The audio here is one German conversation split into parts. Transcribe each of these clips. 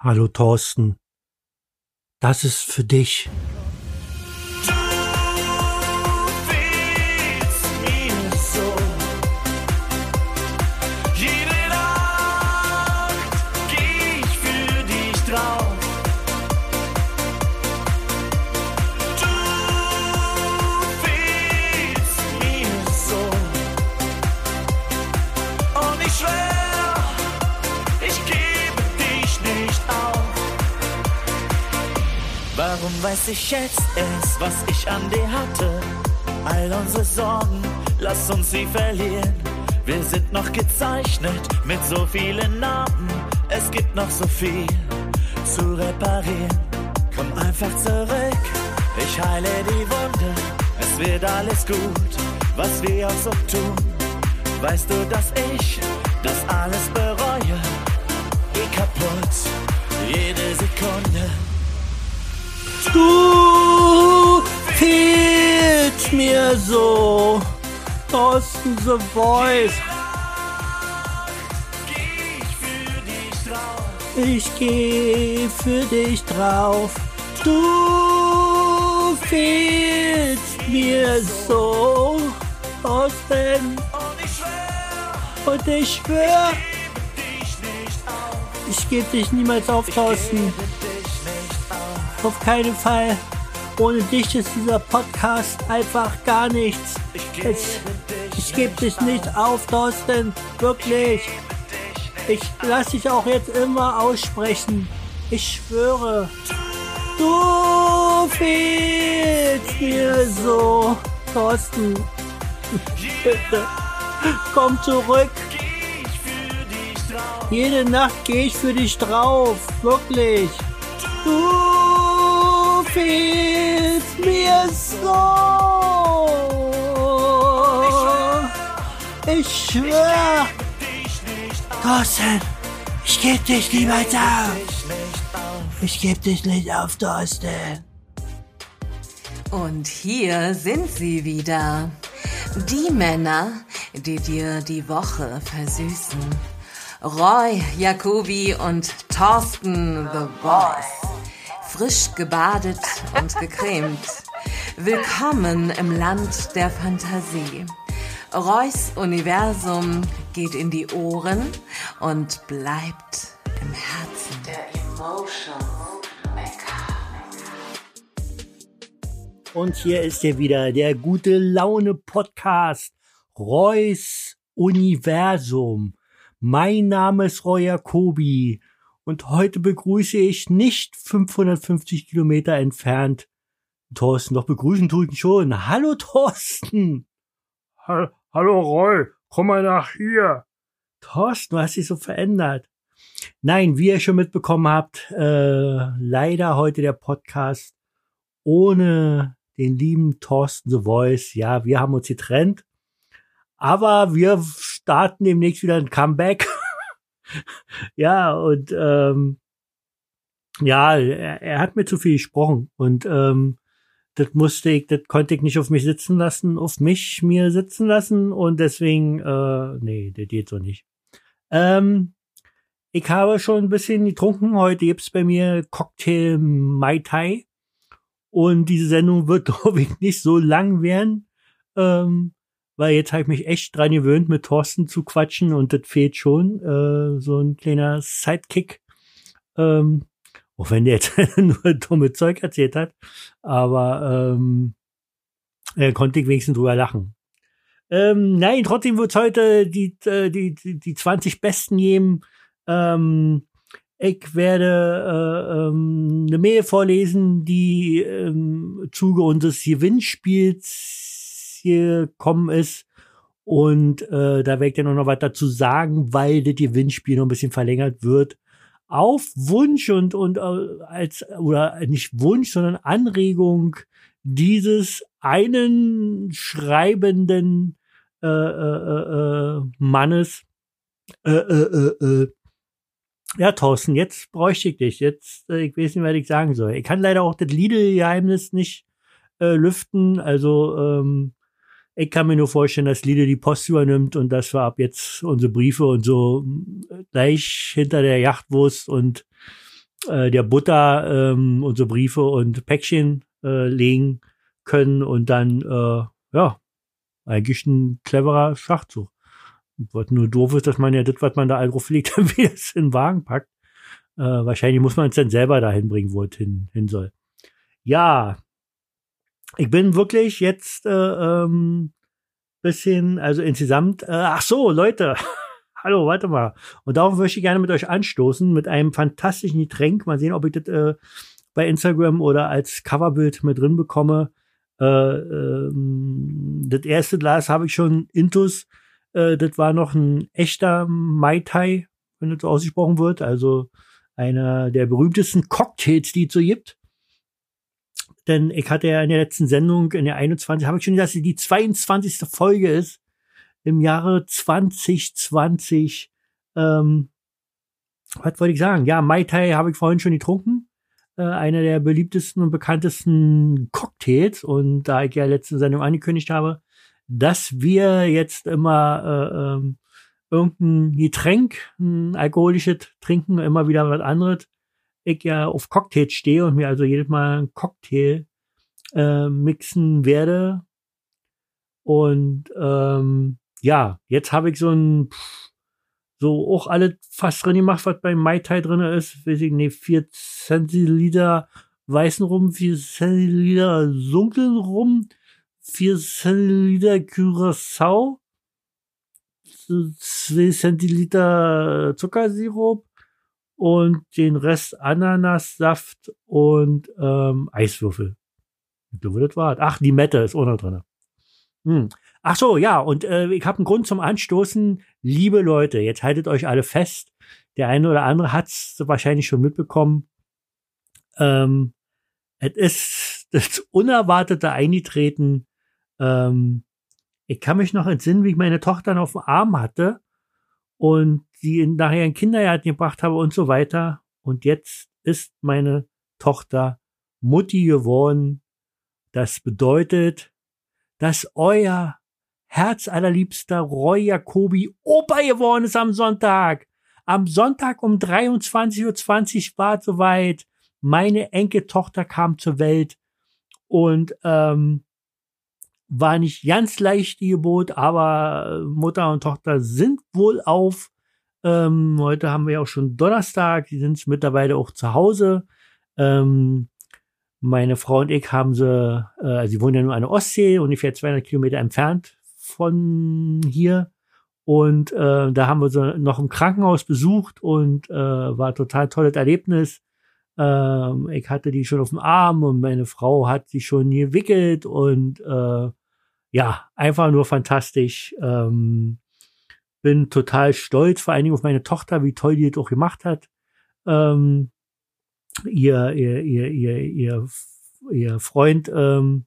Hallo Thorsten. Das ist für dich. Weiß ich jetzt erst, was ich an dir hatte? All unsere Sorgen, lass uns sie verlieren. Wir sind noch gezeichnet mit so vielen Narben. Es gibt noch so viel zu reparieren. Komm einfach zurück, ich heile die Wunde. Es wird alles gut, was wir auch so tun. Weißt du, dass ich das alles bereue? Geh kaputt, jede Sekunde. Du fehlst mir so. Thorsten The Voice. Ich geh für dich drauf. Du fehlst mir so. Thorsten. Und ich schwör, ich geb dich niemals auf, Thorsten. Auf keinen Fall. Ohne dich ist dieser Podcast einfach gar nichts. Es, ich gebe dich nicht auf, Thorsten. Wirklich. Ich lasse dich auch jetzt immer aussprechen. Ich schwöre. Du fehlst mir so, Thorsten. Bitte. Komm zurück. Jede Nacht gehe ich für dich drauf. Wirklich. Du fehlst mir so. Ich schwör. Thorsten, ich geb dich niemals auf. Ich geb dich nicht auf, Thorsten. Und hier sind sie wieder. Die Männer, die dir die Woche versüßen. Roy, Jacobi und Thorsten The Boss. Frisch gebadet und gecremt. Willkommen im Land der Fantasie. Roys Universum geht in die Ohren und bleibt im Herzen. Der Emotion Und hier ist er wieder, der gute Laune Podcast. Reus Universum. Mein Name ist Roy Jacobi und heute begrüße ich nicht 550 Kilometer entfernt Thorsten. Doch begrüßen tut ihn schon. Hallo Thorsten. Ha Hallo Roy, komm mal nach hier. Thorsten, du hast dich so verändert. Nein, wie ihr schon mitbekommen habt, äh, leider heute der Podcast ohne den lieben Thorsten The Voice. Ja, wir haben uns getrennt. Aber wir starten demnächst wieder ein Comeback. ja, und ähm, ja, er, er, hat mir zu viel gesprochen. Und ähm, das musste ich, das konnte ich nicht auf mich sitzen lassen, auf mich mir sitzen lassen. Und deswegen, äh, nee, das geht so nicht. Ähm, ich habe schon ein bisschen getrunken. Heute gibt's bei mir Cocktail Mai Tai. Und diese Sendung wird, glaube ich, nicht so lang werden, ähm, weil jetzt habe ich mich echt dran gewöhnt, mit Thorsten zu quatschen und das fehlt schon, äh, so ein kleiner Sidekick. Ähm, auch wenn der jetzt nur dumme Zeug erzählt hat, aber ähm, äh, konnte ich wenigstens drüber lachen. Ähm, nein, trotzdem wird's heute die, äh, die, die, die 20 Besten geben. Ähm, ich werde äh, ähm, eine Mail vorlesen, die ähm, Zuge unseres Gewinnspiels gekommen ist. Und äh, da werde ich dann noch was dazu sagen, weil das Gewinnspiel noch ein bisschen verlängert wird. Auf Wunsch und, und äh, als, oder nicht Wunsch, sondern Anregung dieses einen schreibenden äh, äh, äh, Mannes, äh, äh, äh, äh, ja, Thorsten, jetzt bräuchte ich dich. Jetzt, äh, ich weiß nicht, was ich sagen soll. Ich kann leider auch das Lidl-Geheimnis nicht äh, lüften. Also, ähm, ich kann mir nur vorstellen, dass Lidl die Post übernimmt und dass wir ab jetzt unsere Briefe und so äh, gleich hinter der Yachtwurst und äh, der Butter ähm, unsere Briefe und Päckchen äh, legen können und dann, äh, ja, eigentlich ein cleverer Schachzug. Was nur doof ist, dass man ja das, was man da all drauf legt, wieder in den Wagen packt. Äh, wahrscheinlich muss man es dann selber dahin bringen, wo es hin, hin soll. Ja, ich bin wirklich jetzt äh, ähm, bisschen, also insgesamt, äh, ach so, Leute, hallo, warte mal. Und darauf möchte ich gerne mit euch anstoßen, mit einem fantastischen Getränk. Mal sehen, ob ich das äh, bei Instagram oder als Coverbild mit drin bekomme. Äh, ähm, das erste Glas habe ich schon intus. Äh, das war noch ein echter Mai Tai, wenn das so ausgesprochen wird. Also einer der berühmtesten Cocktails, die es so gibt. Denn ich hatte ja in der letzten Sendung, in der 21, habe ich schon gesagt, dass die 22. Folge ist im Jahre 2020. Ähm, was wollte ich sagen? Ja, Mai Tai habe ich vorhin schon getrunken. Äh, einer der beliebtesten und bekanntesten Cocktails. Und da ich ja letzte Sendung angekündigt habe, dass wir jetzt immer äh, ähm, irgendein Getränk, ein alkoholisches trinken, immer wieder was anderes. Ich ja auf Cocktails stehe und mir also jedes Mal ein Cocktail äh, mixen werde. Und ähm, ja, jetzt habe ich so ein so auch alles fast drin gemacht, was beim Mai Tai drin ist. Weiß ich nicht, 4 Zentiliter weißen Rum, 4 Zentiliter dunklen Rum, 4 Zentiliter Curacao, 2 Zentiliter Zuckersirup und den Rest Ananassaft und ähm, Eiswürfel. Ich glaube, das war. Ach, die Mette ist auch noch drin. Hm. Ach so, ja, und äh, ich habe einen Grund zum Anstoßen. Liebe Leute, jetzt haltet euch alle fest. Der eine oder andere hat's wahrscheinlich schon mitbekommen. Ähm, es ist das unerwartete Eintreten. Ähm, ich kann mich noch entsinnen, wie ich meine Tochter noch auf dem Arm hatte und sie nachher in Kindergarten gebracht habe und so weiter. Und jetzt ist meine Tochter Mutti geworden. Das bedeutet, dass euer herzallerliebster Roy Jacobi Opa geworden ist am Sonntag. Am Sonntag um 23.20 Uhr war es soweit. Meine Enkeltochter kam zur Welt und ähm, war nicht ganz leicht die Geburt, aber Mutter und Tochter sind wohl auf. Ähm, heute haben wir ja auch schon Donnerstag, die sind mittlerweile auch zu Hause. Ähm, meine Frau und ich haben sie, äh, also sie wohnen ja nur an der Ostsee, ungefähr 200 Kilometer entfernt von hier. Und äh, da haben wir sie noch im Krankenhaus besucht und äh, war total tolles Erlebnis. Ähm, ich hatte die schon auf dem Arm und meine Frau hat sie schon gewickelt und äh, ja, einfach nur fantastisch. Ähm, bin total stolz, vor allen Dingen auf meine Tochter, wie toll die das auch gemacht hat. Ähm, ihr, ihr, ihr, ihr, ihr, ihr Freund, ähm,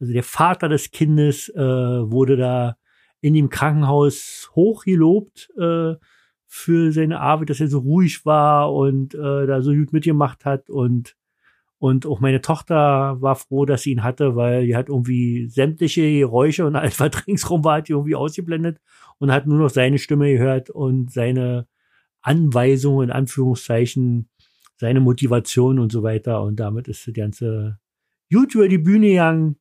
also der Vater des Kindes, äh, wurde da in dem Krankenhaus hochgelobt äh, für seine Arbeit, dass er so ruhig war und äh, da so gut mitgemacht hat und und auch meine Tochter war froh, dass sie ihn hatte, weil die hat irgendwie sämtliche Geräusche und alles, was ringsrum war, hat die irgendwie ausgeblendet und hat nur noch seine Stimme gehört und seine Anweisungen, in Anführungszeichen, seine Motivation und so weiter. Und damit ist die ganze gut über die Bühne gegangen.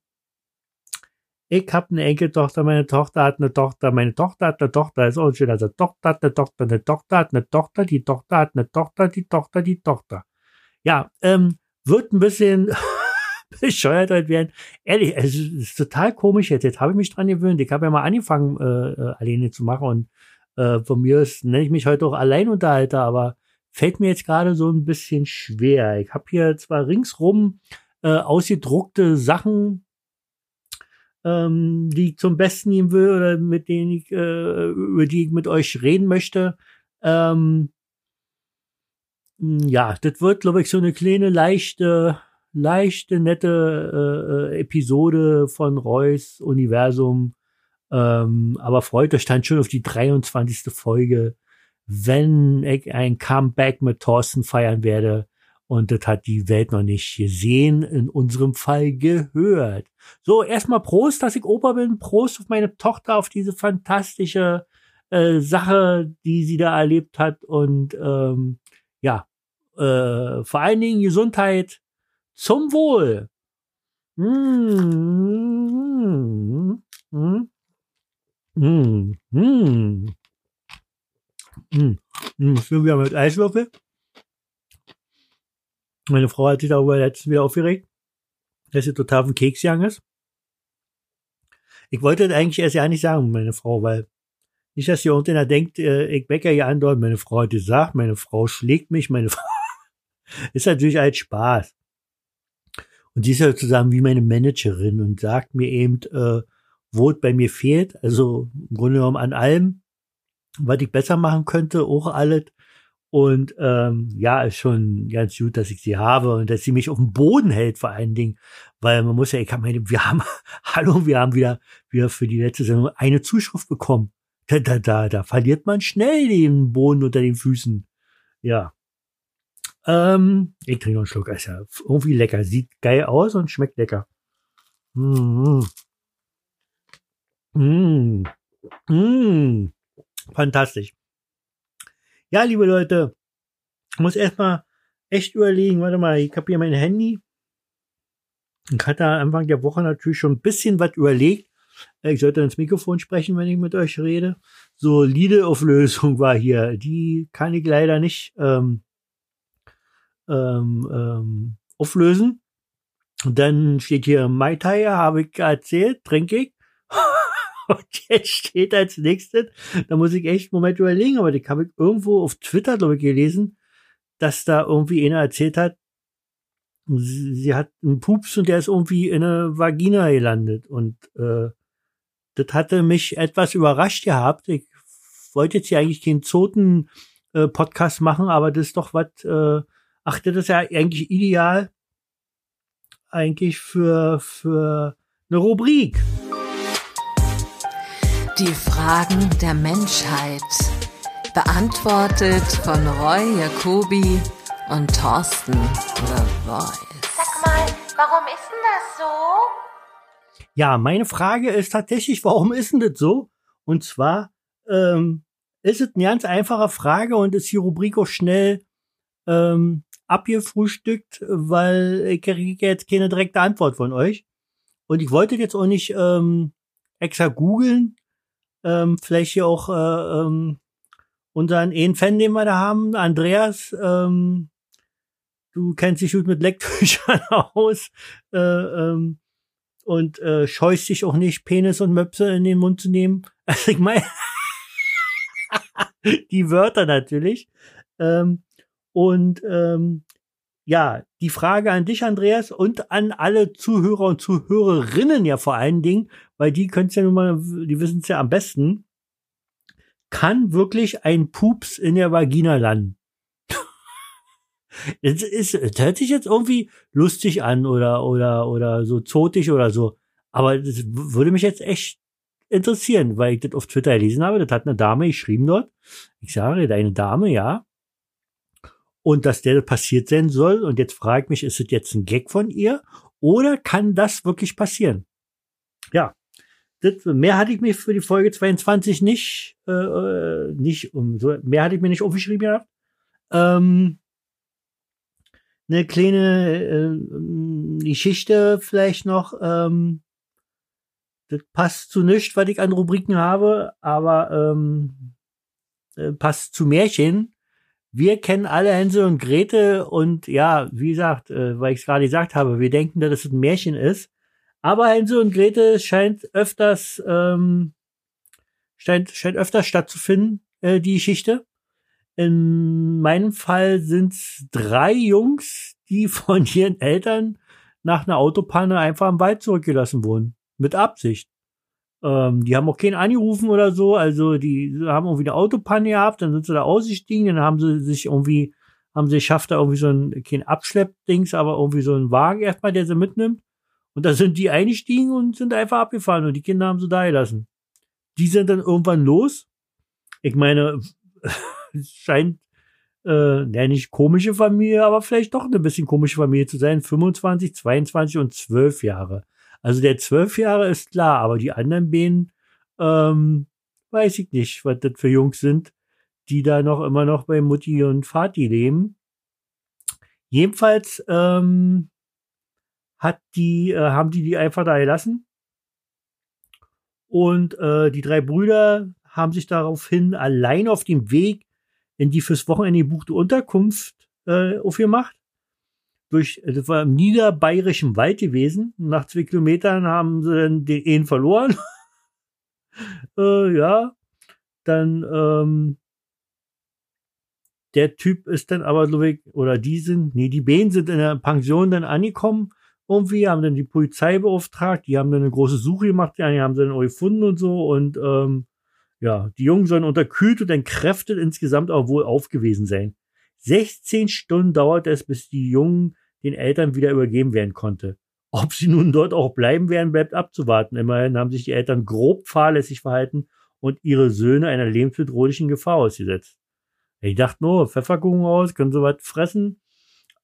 Ich habe eine Enkeltochter, meine Tochter hat eine Tochter, meine Tochter hat eine Tochter, ist auch schön. Also Tochter hat eine Tochter, eine Tochter hat eine Tochter, die Tochter hat eine Tochter, die Tochter, die Tochter. Ja, ähm, wird ein bisschen bescheuert heute werden. Ehrlich, es ist total komisch jetzt. Jetzt habe ich mich dran gewöhnt. Ich habe ja mal angefangen, äh, äh, alleine zu machen und äh, von mir ist, nenne ich mich heute auch Alleinunterhalter, aber fällt mir jetzt gerade so ein bisschen schwer. Ich habe hier zwar ringsrum äh, ausgedruckte Sachen, ähm, die ich zum Besten nehmen will oder mit denen ich, äh, über die ich mit euch reden möchte. Ähm, ja, das wird, glaube ich, so eine kleine, leichte, leichte, nette äh, Episode von Reus Universum. Ähm, aber freut euch dann schon auf die 23. Folge wenn ich ein Comeback mit Thorsten feiern werde. Und das hat die Welt noch nicht gesehen, in unserem Fall gehört. So, erstmal Prost, dass ich Opa bin. Prost auf meine Tochter, auf diese fantastische äh, Sache, die sie da erlebt hat. Und ähm, ja, äh, vor allen Dingen Gesundheit zum Wohl. Mm, mm, mm, mm. Mm. Schön wieder mit Eiswürfel. Meine Frau hat sich darüber letztens wieder aufgeregt, dass sie total auf den Keks gegangen ist. Ich wollte das eigentlich erst ja nicht sagen, meine Frau, weil nicht, dass hier irgendeiner denkt, äh, ich wecker hier andauernd, meine Frau hat gesagt, meine Frau schlägt mich, meine Frau ist natürlich als Spaß. Und sie ist ja sozusagen wie meine Managerin und sagt mir eben, äh, wo es bei mir fehlt. Also im Grunde genommen an allem, was ich besser machen könnte, auch alles. Und ähm, ja, ist schon ganz gut, dass ich sie habe und dass sie mich auf dem Boden hält, vor allen Dingen. Weil man muss ja, ich kann meine, wir haben, hallo, wir haben wieder, wieder für die letzte Sendung eine Zuschrift bekommen. Da, da, da, da verliert man schnell den Boden unter den Füßen. Ja. Ähm, ich trinke noch einen Schluck, ist ja irgendwie lecker. Sieht geil aus und schmeckt lecker. Mmh. Mmh. Mmh. Fantastisch. Ja, liebe Leute, ich muss erstmal echt überlegen, warte mal, ich habe hier mein Handy. Ich hatte Anfang der Woche natürlich schon ein bisschen was überlegt. Ich sollte ins Mikrofon sprechen, wenn ich mit euch rede. So, Liede-Auflösung war hier. Die kann ich leider nicht ähm, ähm, ähm, auflösen. Und dann steht hier Mai Tai, habe ich erzählt, trinke ich. Und jetzt steht als nächstes, da muss ich echt einen Moment überlegen, aber die habe ich irgendwo auf Twitter, glaube ich, gelesen, dass da irgendwie einer erzählt hat, sie, sie hat einen Pups und der ist irgendwie in eine Vagina gelandet. Und äh, das hatte mich etwas überrascht gehabt. Ich wollte jetzt hier eigentlich keinen Zoten-Podcast äh, machen, aber das ist doch was, äh, ach, das ist ja eigentlich ideal eigentlich für, für eine Rubrik. Die Fragen der Menschheit. Beantwortet von Roy Jacobi und Thorsten The Voice. Sag mal, warum ist denn das so? Ja, meine Frage ist tatsächlich, warum ist denn das so? Und zwar ähm, ist es eine ganz einfache Frage und ist die Rubrik auch schnell ähm, abgefrühstückt, weil ich kriege jetzt keine direkte Antwort von euch. Und ich wollte jetzt auch nicht ähm, extra googeln, ähm, vielleicht hier auch äh, ähm, unseren einen Fan, den wir da haben, Andreas, ähm, du kennst dich gut mit Lecktüchern aus äh, ähm, und äh, scheust dich auch nicht, Penis und Möpse in den Mund zu nehmen. Also ich meine, die Wörter natürlich. Ähm, und ähm, ja, die Frage an dich, Andreas, und an alle Zuhörer und Zuhörerinnen ja vor allen Dingen, weil die können es ja nun mal, die wissen es ja am besten. Kann wirklich ein Pups in der Vagina landen? Es ist, es hört sich jetzt irgendwie lustig an oder, oder, oder so zotig oder so. Aber das würde mich jetzt echt interessieren, weil ich das auf Twitter gelesen habe. Das hat eine Dame geschrieben dort. Ich sage, deine Dame, ja und dass der passiert sein soll. Und jetzt frage ich mich, ist es jetzt ein Gag von ihr oder kann das wirklich passieren? Ja, das, mehr hatte ich mir für die Folge 22 nicht, äh, äh, nicht um so, mehr hatte ich mir nicht aufgeschrieben gehabt. Ähm, eine kleine äh, Geschichte vielleicht noch. Ähm, das passt zu nichts, was ich an Rubriken habe, aber ähm, äh, passt zu Märchen wir kennen alle Hänsel und Grete und ja, wie gesagt, äh, weil ich es gerade gesagt habe, wir denken, dass es ein Märchen ist. Aber Hänsel und Grete scheint öfters, ähm, scheint, scheint öfters stattzufinden, äh, die Geschichte. In meinem Fall sind es drei Jungs, die von ihren Eltern nach einer Autopanne einfach im Wald zurückgelassen wurden. Mit Absicht. Ähm, die haben auch keinen angerufen oder so. Also die haben irgendwie eine Autopanne gehabt, dann sind sie da ausgestiegen, dann haben sie sich irgendwie, haben sie geschafft, da irgendwie so ein, kein Abschleppdings, aber irgendwie so ein Wagen erstmal, der sie mitnimmt. Und da sind die eingestiegen und sind einfach abgefahren und die Kinder haben sie da gelassen. Die sind dann irgendwann los. Ich meine, es scheint äh, ja, nicht komische Familie, aber vielleicht doch eine bisschen komische Familie zu sein. 25, 22 und 12 Jahre. Also der zwölf Jahre ist klar, aber die anderen beiden, ähm, weiß ich nicht, was das für Jungs sind, die da noch immer noch bei Mutti und Vati leben. Jedenfalls ähm, hat die, äh, haben die die einfach da gelassen. Und äh, die drei Brüder haben sich daraufhin allein auf dem Weg in die fürs Wochenende gebuchte Unterkunft äh, aufgemacht. Durch, das war im niederbayerischen Wald gewesen. Nach zwei Kilometern haben sie dann den einen verloren. äh, ja, dann ähm, der Typ ist dann aber, so ich, oder die sind, nee, die beiden sind in der Pension dann angekommen. Irgendwie haben dann die Polizei beauftragt, die haben dann eine große Suche gemacht, die haben sie dann auch gefunden und so. Und ähm, ja, die Jungen sollen unterkühlt und entkräftet insgesamt auch wohl aufgewesen sein. 16 Stunden dauerte es, bis die Jungen den Eltern wieder übergeben werden konnte. Ob sie nun dort auch bleiben werden, bleibt abzuwarten. Immerhin haben sich die Eltern grob fahrlässig verhalten und ihre Söhne einer lebensbedrohlichen Gefahr ausgesetzt. Ich dachte nur, Pfefferkuchen aus, können sie was fressen.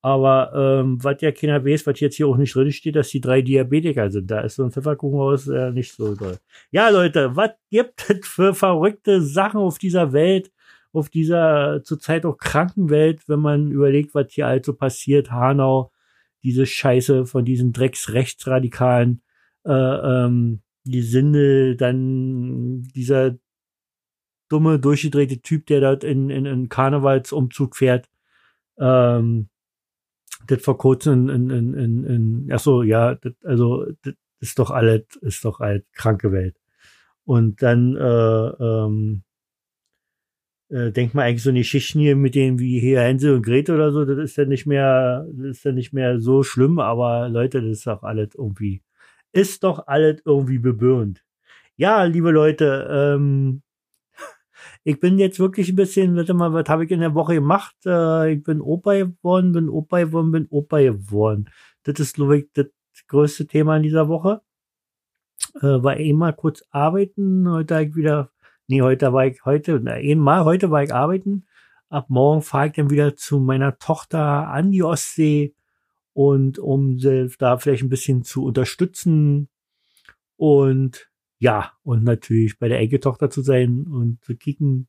Aber ähm, was ja keiner weiß, was jetzt hier auch nicht drin steht, dass die drei Diabetiker sind. Da ist so ein Pfefferkuchen aus äh, nicht so toll. Ja, Leute, was gibt es für verrückte Sachen auf dieser Welt, auf dieser zurzeit auch kranken Welt, wenn man überlegt, was hier also passiert. Hanau, diese Scheiße von diesen Drecks-Rechtsradikalen, äh, ähm, die Sinde, dann dieser dumme, durchgedrehte Typ, der dort in, in, in Karnevalsumzug fährt. Ähm, das vor kurzem in, in, in, in ach so, ja, das, also das ist doch alles, ist doch alles kranke Welt. Und dann äh, ähm, äh, denkt man eigentlich so eine Geschichten hier mit denen wie hier Hänsel und Gretel oder so, das ist ja nicht mehr, das ist ja nicht mehr so schlimm, aber Leute, das ist doch alles irgendwie, ist doch alles irgendwie bebürnt. Ja, liebe Leute, ähm, ich bin jetzt wirklich ein bisschen, warte mal, was habe ich in der Woche gemacht? Äh, ich bin Opa geworden, bin Opa geworden, bin Opa geworden. Das ist, glaube ich, das größte Thema in dieser Woche. Äh, war eh mal kurz arbeiten. Heute war ich wieder, nee, heute war ich, heute, na, eben mal, heute war ich arbeiten. Ab morgen fahre ich dann wieder zu meiner Tochter an die Ostsee und um sie da vielleicht ein bisschen zu unterstützen und ja, und natürlich bei der Enkeltochter zu sein und zu kicken,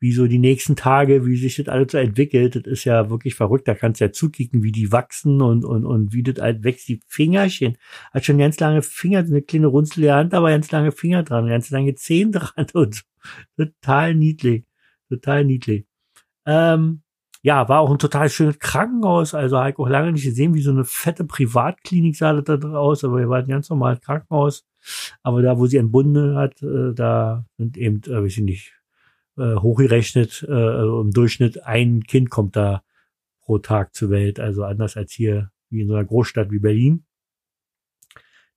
wie so die nächsten Tage, wie sich das alles so entwickelt, das ist ja wirklich verrückt. Da kannst du ja zukicken, wie die wachsen und, und, und wie das halt wächst. Die Fingerchen. Hat schon ganz lange Finger, eine kleine runzelige Hand, aber ganz lange Finger dran, ganz lange Zehen dran und so. Total niedlich. Total niedlich. Ähm, ja, war auch ein total schönes Krankenhaus. Also habe ich auch lange nicht gesehen, wie so eine fette Privatklinik sah das da aus, aber wir waren ganz normal Krankenhaus. Aber da, wo sie entbunden hat, äh, da sind eben, äh, weiß ich nicht, äh, hochgerechnet, äh, im Durchschnitt ein Kind kommt da pro Tag zur Welt. Also anders als hier, wie in so einer Großstadt wie Berlin.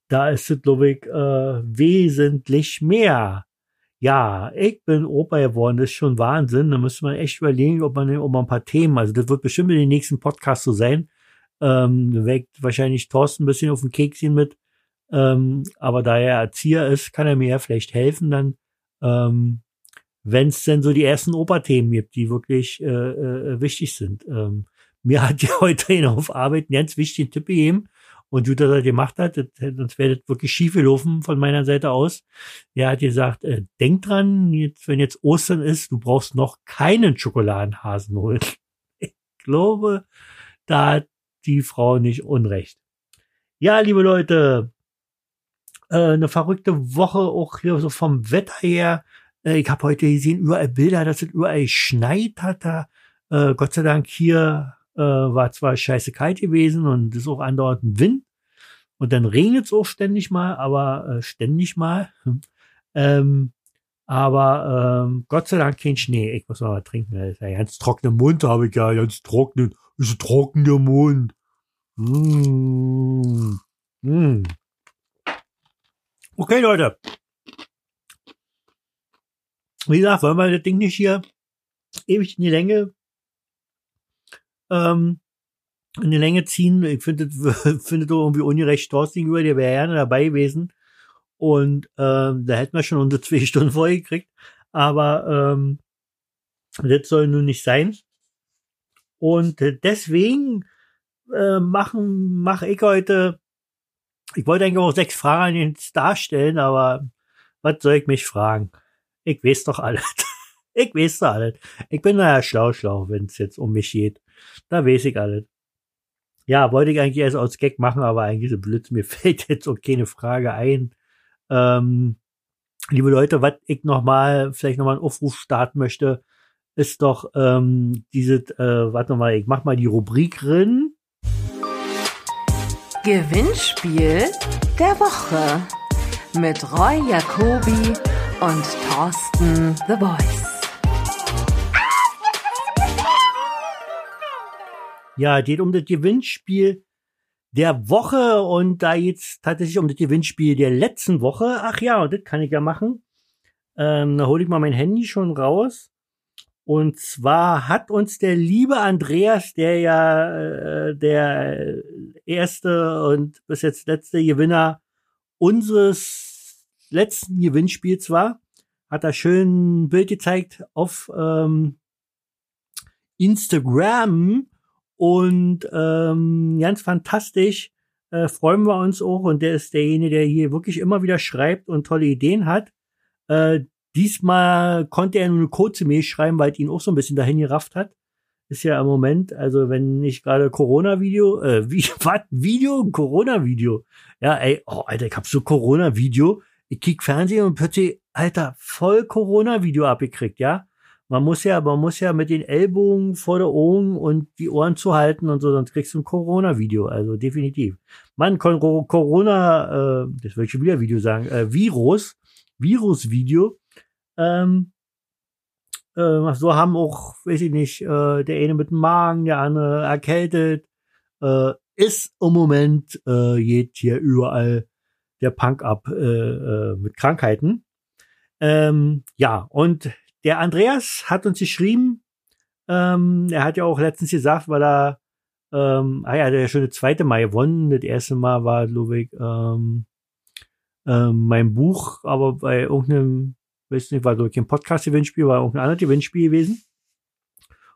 Da ist es, glaube ich, äh, wesentlich mehr. Ja, ich bin Opa geworden, das ist schon Wahnsinn. Da müsste man echt überlegen, ob man, ob man ein paar Themen, also das wird bestimmt in den nächsten Podcasts so sein. Ähm, weckt wahrscheinlich Thorsten ein bisschen auf den Kekschen mit, ähm, aber da er Erzieher ist, kann er mir ja vielleicht helfen dann, ähm, wenn es denn so die ersten Operthemen gibt, die wirklich äh, äh, wichtig sind. Ähm, mir hat ja heute einer auf Arbeit einen ganz wichtigen Tipp gegeben und dass er gemacht hat, das, sonst wäre das wirklich schief gelaufen von meiner Seite aus. Er hat gesagt, äh, denk dran, jetzt, wenn jetzt Ostern ist, du brauchst noch keinen Schokoladenhasen holen. Ich glaube, da hat die Frau nicht unrecht. Ja, liebe Leute, äh, eine verrückte Woche, auch hier so vom Wetter her. Äh, ich habe heute gesehen, überall Bilder, dass es überall schneit hat da. Äh, Gott sei Dank hier äh, war zwar scheiße kalt gewesen und ist auch andauernd ein Wind. Und dann regnet es auch ständig mal, aber äh, ständig mal. ähm, aber ähm, Gott sei Dank kein Schnee. Ich muss mal trinken. Das ist ja ganz trockener Mund habe ich ja, ganz trockenen, ist ein trockener Mund. Mmh. Mmh. Okay, Leute. Wie gesagt, wollen wir das Ding nicht hier ewig in die Länge ähm, in die Länge ziehen. Ich finde finde doch irgendwie ungerecht Thorsten gegenüber, der wäre gerne dabei gewesen. Und ähm, da hätten wir schon unsere zwei Stunden vorher gekriegt. Aber ähm, das soll nun nicht sein. Und deswegen äh, machen mache ich heute ich wollte eigentlich auch sechs Fragen an den Star stellen, aber was soll ich mich fragen? Ich weiß doch alles. ich weiß doch alles. Ich bin naja schlau, schlau, wenn es jetzt um mich geht. Da weiß ich alles. Ja, wollte ich eigentlich erst aus Gag machen, aber eigentlich so blöd. Mir fällt jetzt auch keine Frage ein. Ähm, liebe Leute, was ich noch mal, vielleicht noch mal einen Aufruf starten möchte, ist doch ähm, diese, äh, warte mal, ich mach mal die Rubrik drin. Gewinnspiel der Woche mit Roy Jacobi und Thorsten The Voice. Ja, geht um das Gewinnspiel der Woche und da jetzt tatsächlich um das Gewinnspiel der letzten Woche. Ach ja, und das kann ich ja machen. Ähm, da hole ich mal mein Handy schon raus. Und zwar hat uns der liebe Andreas, der ja äh, der erste und bis jetzt letzte Gewinner unseres letzten Gewinnspiels war, hat er schön ein Bild gezeigt auf ähm, Instagram und ähm, ganz fantastisch äh, freuen wir uns auch. Und der ist derjenige, der hier wirklich immer wieder schreibt und tolle Ideen hat. Äh, diesmal konnte er nur eine kurze Mail schreiben, weil es ihn auch so ein bisschen dahin gerafft hat. Ist ja im Moment, also wenn nicht gerade Corona-Video, äh, wie, was? Video? Corona-Video. Ja, ey, oh, Alter, ich hab so Corona-Video. Ich kick Fernsehen und plötzlich, Alter, voll Corona-Video abgekriegt, ja man muss ja, man muss ja mit den Ellbogen vor der Ohren und die Ohren zu halten und so, sonst kriegst du ein Corona-Video, also definitiv. Man, Corona, äh, das will ich schon wieder Video sagen, äh, Virus, Virus-Video, ähm, äh, so haben auch, weiß ich nicht, äh, der eine mit dem Magen, der andere erkältet, äh, ist im Moment, äh, geht hier überall der Punk ab äh, äh, mit Krankheiten. Ähm, ja, und der Andreas hat uns geschrieben, ähm, er hat ja auch letztens gesagt, weil er, ähm, ah ja, der das zweite Mal gewonnen. Das erste Mal war, glaube ich, ähm, ähm, mein Buch, aber bei irgendeinem, weiß nicht, war glaube ich ein Podcast-Gewinnspiel, war irgendein anderes Gewinnspiel gewesen.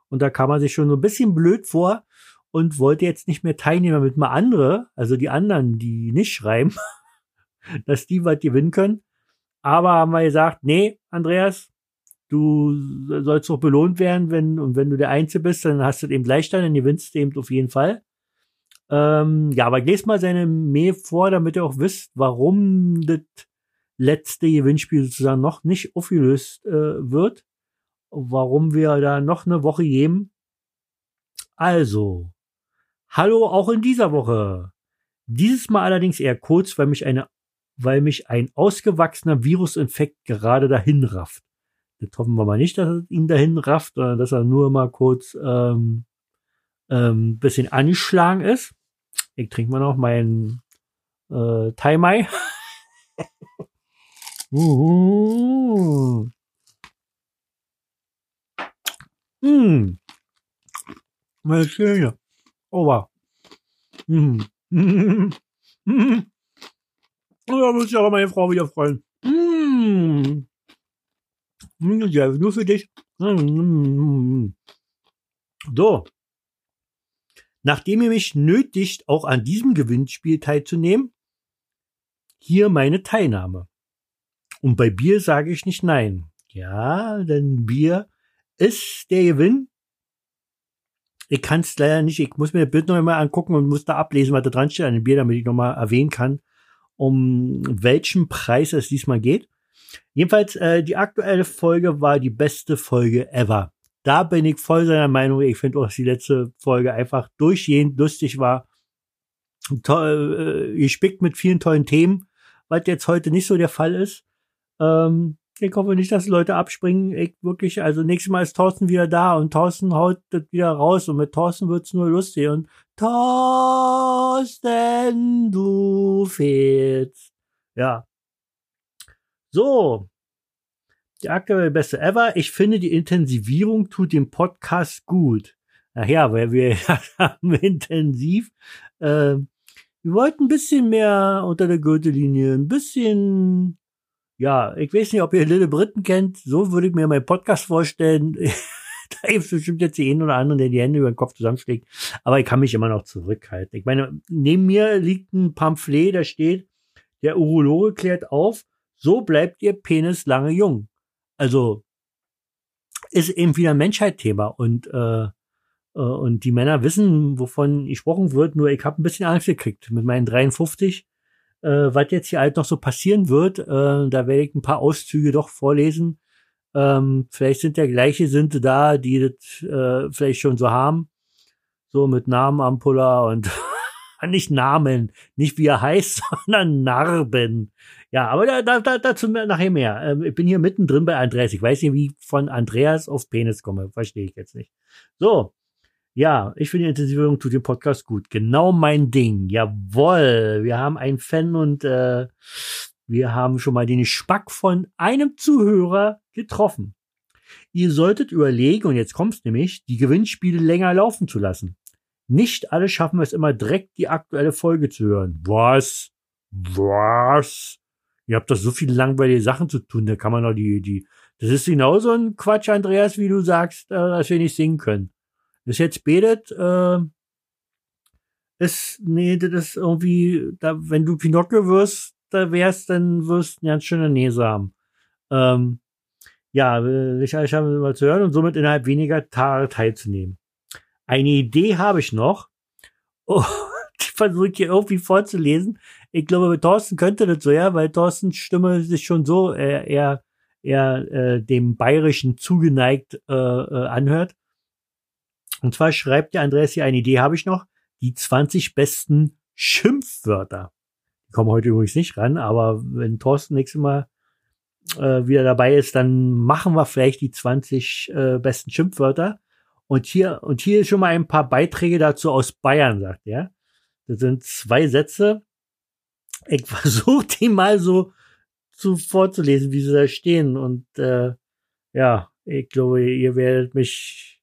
Und da kam er sich schon so ein bisschen blöd vor und wollte jetzt nicht mehr teilnehmen, damit mal andere, also die anderen, die nicht schreiben, dass die was gewinnen können. Aber haben wir gesagt, nee, Andreas, du sollst auch belohnt werden, wenn, und wenn du der Einzige bist, dann hast du eben leichter, dann gewinnst du eben auf jeden Fall. Ähm, ja, aber ich mal seine Mail vor, damit ihr auch wisst, warum das letzte Gewinnspiel sozusagen noch nicht aufgelöst äh, wird. Warum wir da noch eine Woche geben. Also, hallo auch in dieser Woche. Dieses Mal allerdings eher kurz, weil mich eine, weil mich ein ausgewachsener Virusinfekt gerade dahin rafft. Jetzt hoffen wir mal nicht, dass er ihn dahin rafft, sondern dass er nur mal kurz ähm, ähm, bisschen angeschlagen ist. Ich trinke mal noch meinen äh, Thai Mai. uh. Mm. Meine Schöne. Oh, wow. Mm. Mm. Mm. Da muss ich auch meine Frau wieder freuen. Mm. Ja, nur für dich. So. Nachdem ihr mich nötigt, auch an diesem Gewinnspiel teilzunehmen, hier meine Teilnahme. Und bei Bier sage ich nicht nein. Ja, denn Bier ist der Gewinn. Ich kann es leider nicht, ich muss mir das Bild noch einmal angucken und muss da ablesen, was da dran steht an dem Bier, damit ich nochmal erwähnen kann, um welchen Preis es diesmal geht. Jedenfalls, äh, die aktuelle Folge war die beste Folge ever. Da bin ich voll seiner Meinung. Ich finde auch, dass die letzte Folge einfach durchgehend lustig war. Toll, äh, gespickt mit vielen tollen Themen, was jetzt heute nicht so der Fall ist. Ähm, ich hoffe nicht, dass Leute abspringen. Ich wirklich, also nächstes Mal ist Thorsten wieder da und Thorsten haut das wieder raus und mit Thorsten wird's nur lustig und Thorsten, du fehlst. Ja, so. Die aktuelle beste ever. Ich finde, die Intensivierung tut dem Podcast gut. Ach ja, weil wir haben intensiv. Äh, wir wollten ein bisschen mehr unter der Gürtellinie, ein bisschen, ja, ich weiß nicht, ob ihr Lille Britten kennt. So würde ich mir meinen Podcast vorstellen. da gibt es bestimmt jetzt einen oder anderen, der die Hände über den Kopf zusammenschlägt. Aber ich kann mich immer noch zurückhalten. Ich meine, neben mir liegt ein Pamphlet, da steht, der Urologe klärt auf, so bleibt ihr Penis lange jung. Also ist eben wieder ein Menschheitsthema und äh, Äh, und die Männer wissen, wovon gesprochen wird, nur ich habe ein bisschen Angst gekriegt mit meinen 53. Äh, was jetzt hier halt noch so passieren wird, äh, da werde ich ein paar Auszüge doch vorlesen. Ähm, vielleicht sind ja gleiche Sinte da, die das äh, vielleicht schon so haben. So mit Namen Ampulla und nicht Namen, nicht wie er heißt, sondern Narben. Ja, aber da, da, da, dazu nachher mehr. Ähm, ich bin hier mittendrin bei Andreas. Ich weiß nicht, wie ich von Andreas auf Penis komme. Verstehe ich jetzt nicht. So. Ja, ich finde die Intensivierung tut den Podcast gut. Genau mein Ding. Jawoll. Wir haben einen Fan und äh, wir haben schon mal den Spack von einem Zuhörer getroffen. Ihr solltet überlegen, und jetzt kommt's nämlich, die Gewinnspiele länger laufen zu lassen. Nicht alle schaffen es immer direkt, die aktuelle Folge zu hören. Was? Was? Ihr habt doch so viele langweilige Sachen zu tun, da kann man doch die, die, das ist genauso ein Quatsch, Andreas, wie du sagst, äh, dass wir nicht singen können. Das jetzt betet, äh, ist, nee, das ist irgendwie, da, wenn du Pinocchio wirst, da wärst, dann wirst du ganz schöne Nase haben. Ähm, ja, ich, ich habe mal zu hören und somit innerhalb weniger Tage teilzunehmen. Eine Idee habe ich noch. Oh, die versuche ich hier irgendwie vorzulesen. Ich glaube, mit Thorsten könnte das so, ja, weil Thorstens Stimme sich schon so äh, eher, eher äh, dem Bayerischen zugeneigt äh, äh, anhört. Und zwar schreibt der Andreas hier eine Idee, habe ich noch. Die 20 besten Schimpfwörter. Die kommen heute übrigens nicht ran, aber wenn Thorsten nächstes Mal äh, wieder dabei ist, dann machen wir vielleicht die 20 äh, besten Schimpfwörter. Und hier, und hier schon mal ein paar Beiträge dazu aus Bayern, sagt er. Das sind zwei Sätze. Ich versuche die mal so zu vorzulesen, wie sie da stehen. Und äh, ja, ich glaube, ihr werdet mich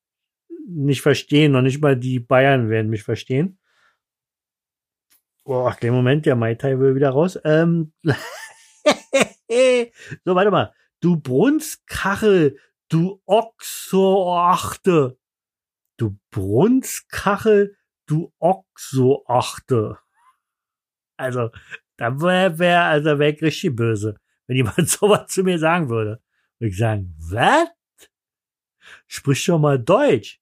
nicht verstehen, noch nicht mal die Bayern werden mich verstehen. Boah, den Moment, der Mai Tai will wieder raus. Ähm, so, warte mal. Du Brunskachel, du Ochsoachte. Du Brunskachel, du Ochsoachte. Also, da wäre, wär, also wäre ich richtig böse, wenn jemand sowas zu mir sagen würde. Würde ich sagen, was? Sprich schon mal Deutsch.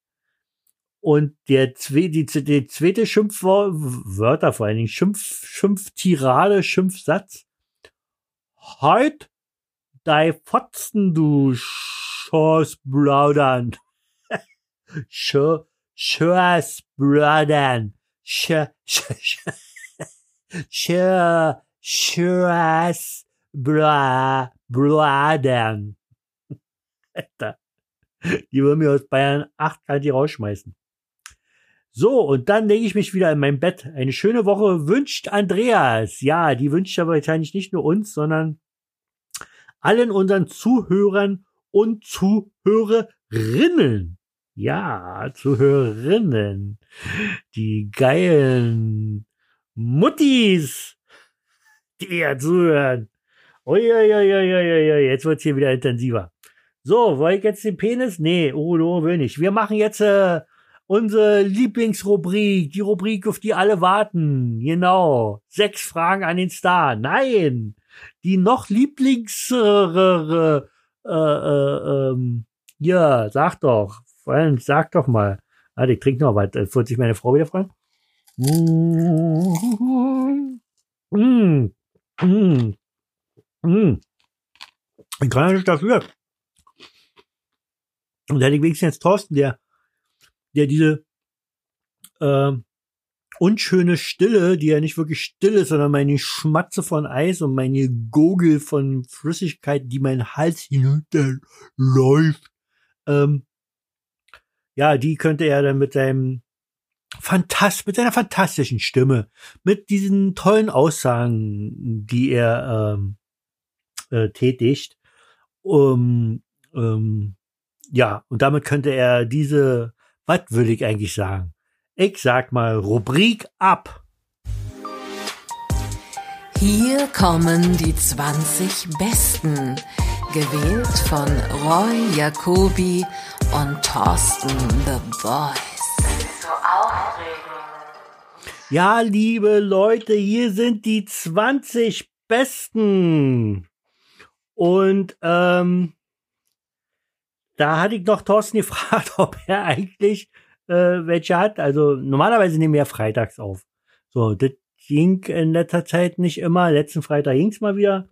Und der zwe die, die zweite Schimpfwörter, vor allen Dingen Schimpf, Schimpftirade, Schimpfsatz. Heut dei Fotzen, du Schoßblaudern. Sch, Schoßblaudern. Sch, sch, sch, sch, Schoßblaudern. Alter. Die würden mir aus Bayern acht Kante rausschmeißen. So, und dann lege ich mich wieder in mein Bett. Eine schöne Woche wünscht Andreas. Ja, die wünscht aber wahrscheinlich nicht nur uns, sondern allen unseren Zuhörern und Zuhörerinnen. Ja, Zuhörerinnen. Die geilen Muttis, die ja zuhören. Uiuiuiuiui, jetzt wird's hier wieder intensiver. So, wollte ich jetzt den Penis? Nee, oh, no, will nicht. Wir machen jetzt äh, unsere Lieblingsrubrik, die Rubrik, auf die alle warten. Genau. Sechs Fragen an den Star. Nein. Die noch Lieblings, äh, äh, äh, äh, ähm, ja, sag doch. Freund, sag doch mal. Warte, ich trinke noch weiter. Wird sich meine Frau wieder freuen? Mm, mm, mm, mm. Ich kann ja nicht dafür. Und hätte ich wenigstens jetzt Thorsten, der der diese äh, unschöne Stille, die ja nicht wirklich still ist, sondern meine Schmatze von Eis und meine Gurgel von Flüssigkeit, die mein Hals hinunterläuft, ähm, ja, die könnte er dann mit seinem Fantast, mit seiner fantastischen Stimme, mit diesen tollen Aussagen, die er ähm, äh, tätigt, um, ähm, ja, und damit könnte er diese was will ich eigentlich sagen? Ich sag mal Rubrik ab. Hier kommen die 20 Besten, gewählt von Roy Jacobi und Thorsten The Voice. So aufregend. Ja, liebe Leute, hier sind die 20 Besten. Und ähm, da hatte ich noch Thorsten gefragt, ob er eigentlich äh, welche hat. Also normalerweise nehmen wir ja freitags auf. So, das ging in letzter Zeit nicht immer. Letzten Freitag ging's mal wieder.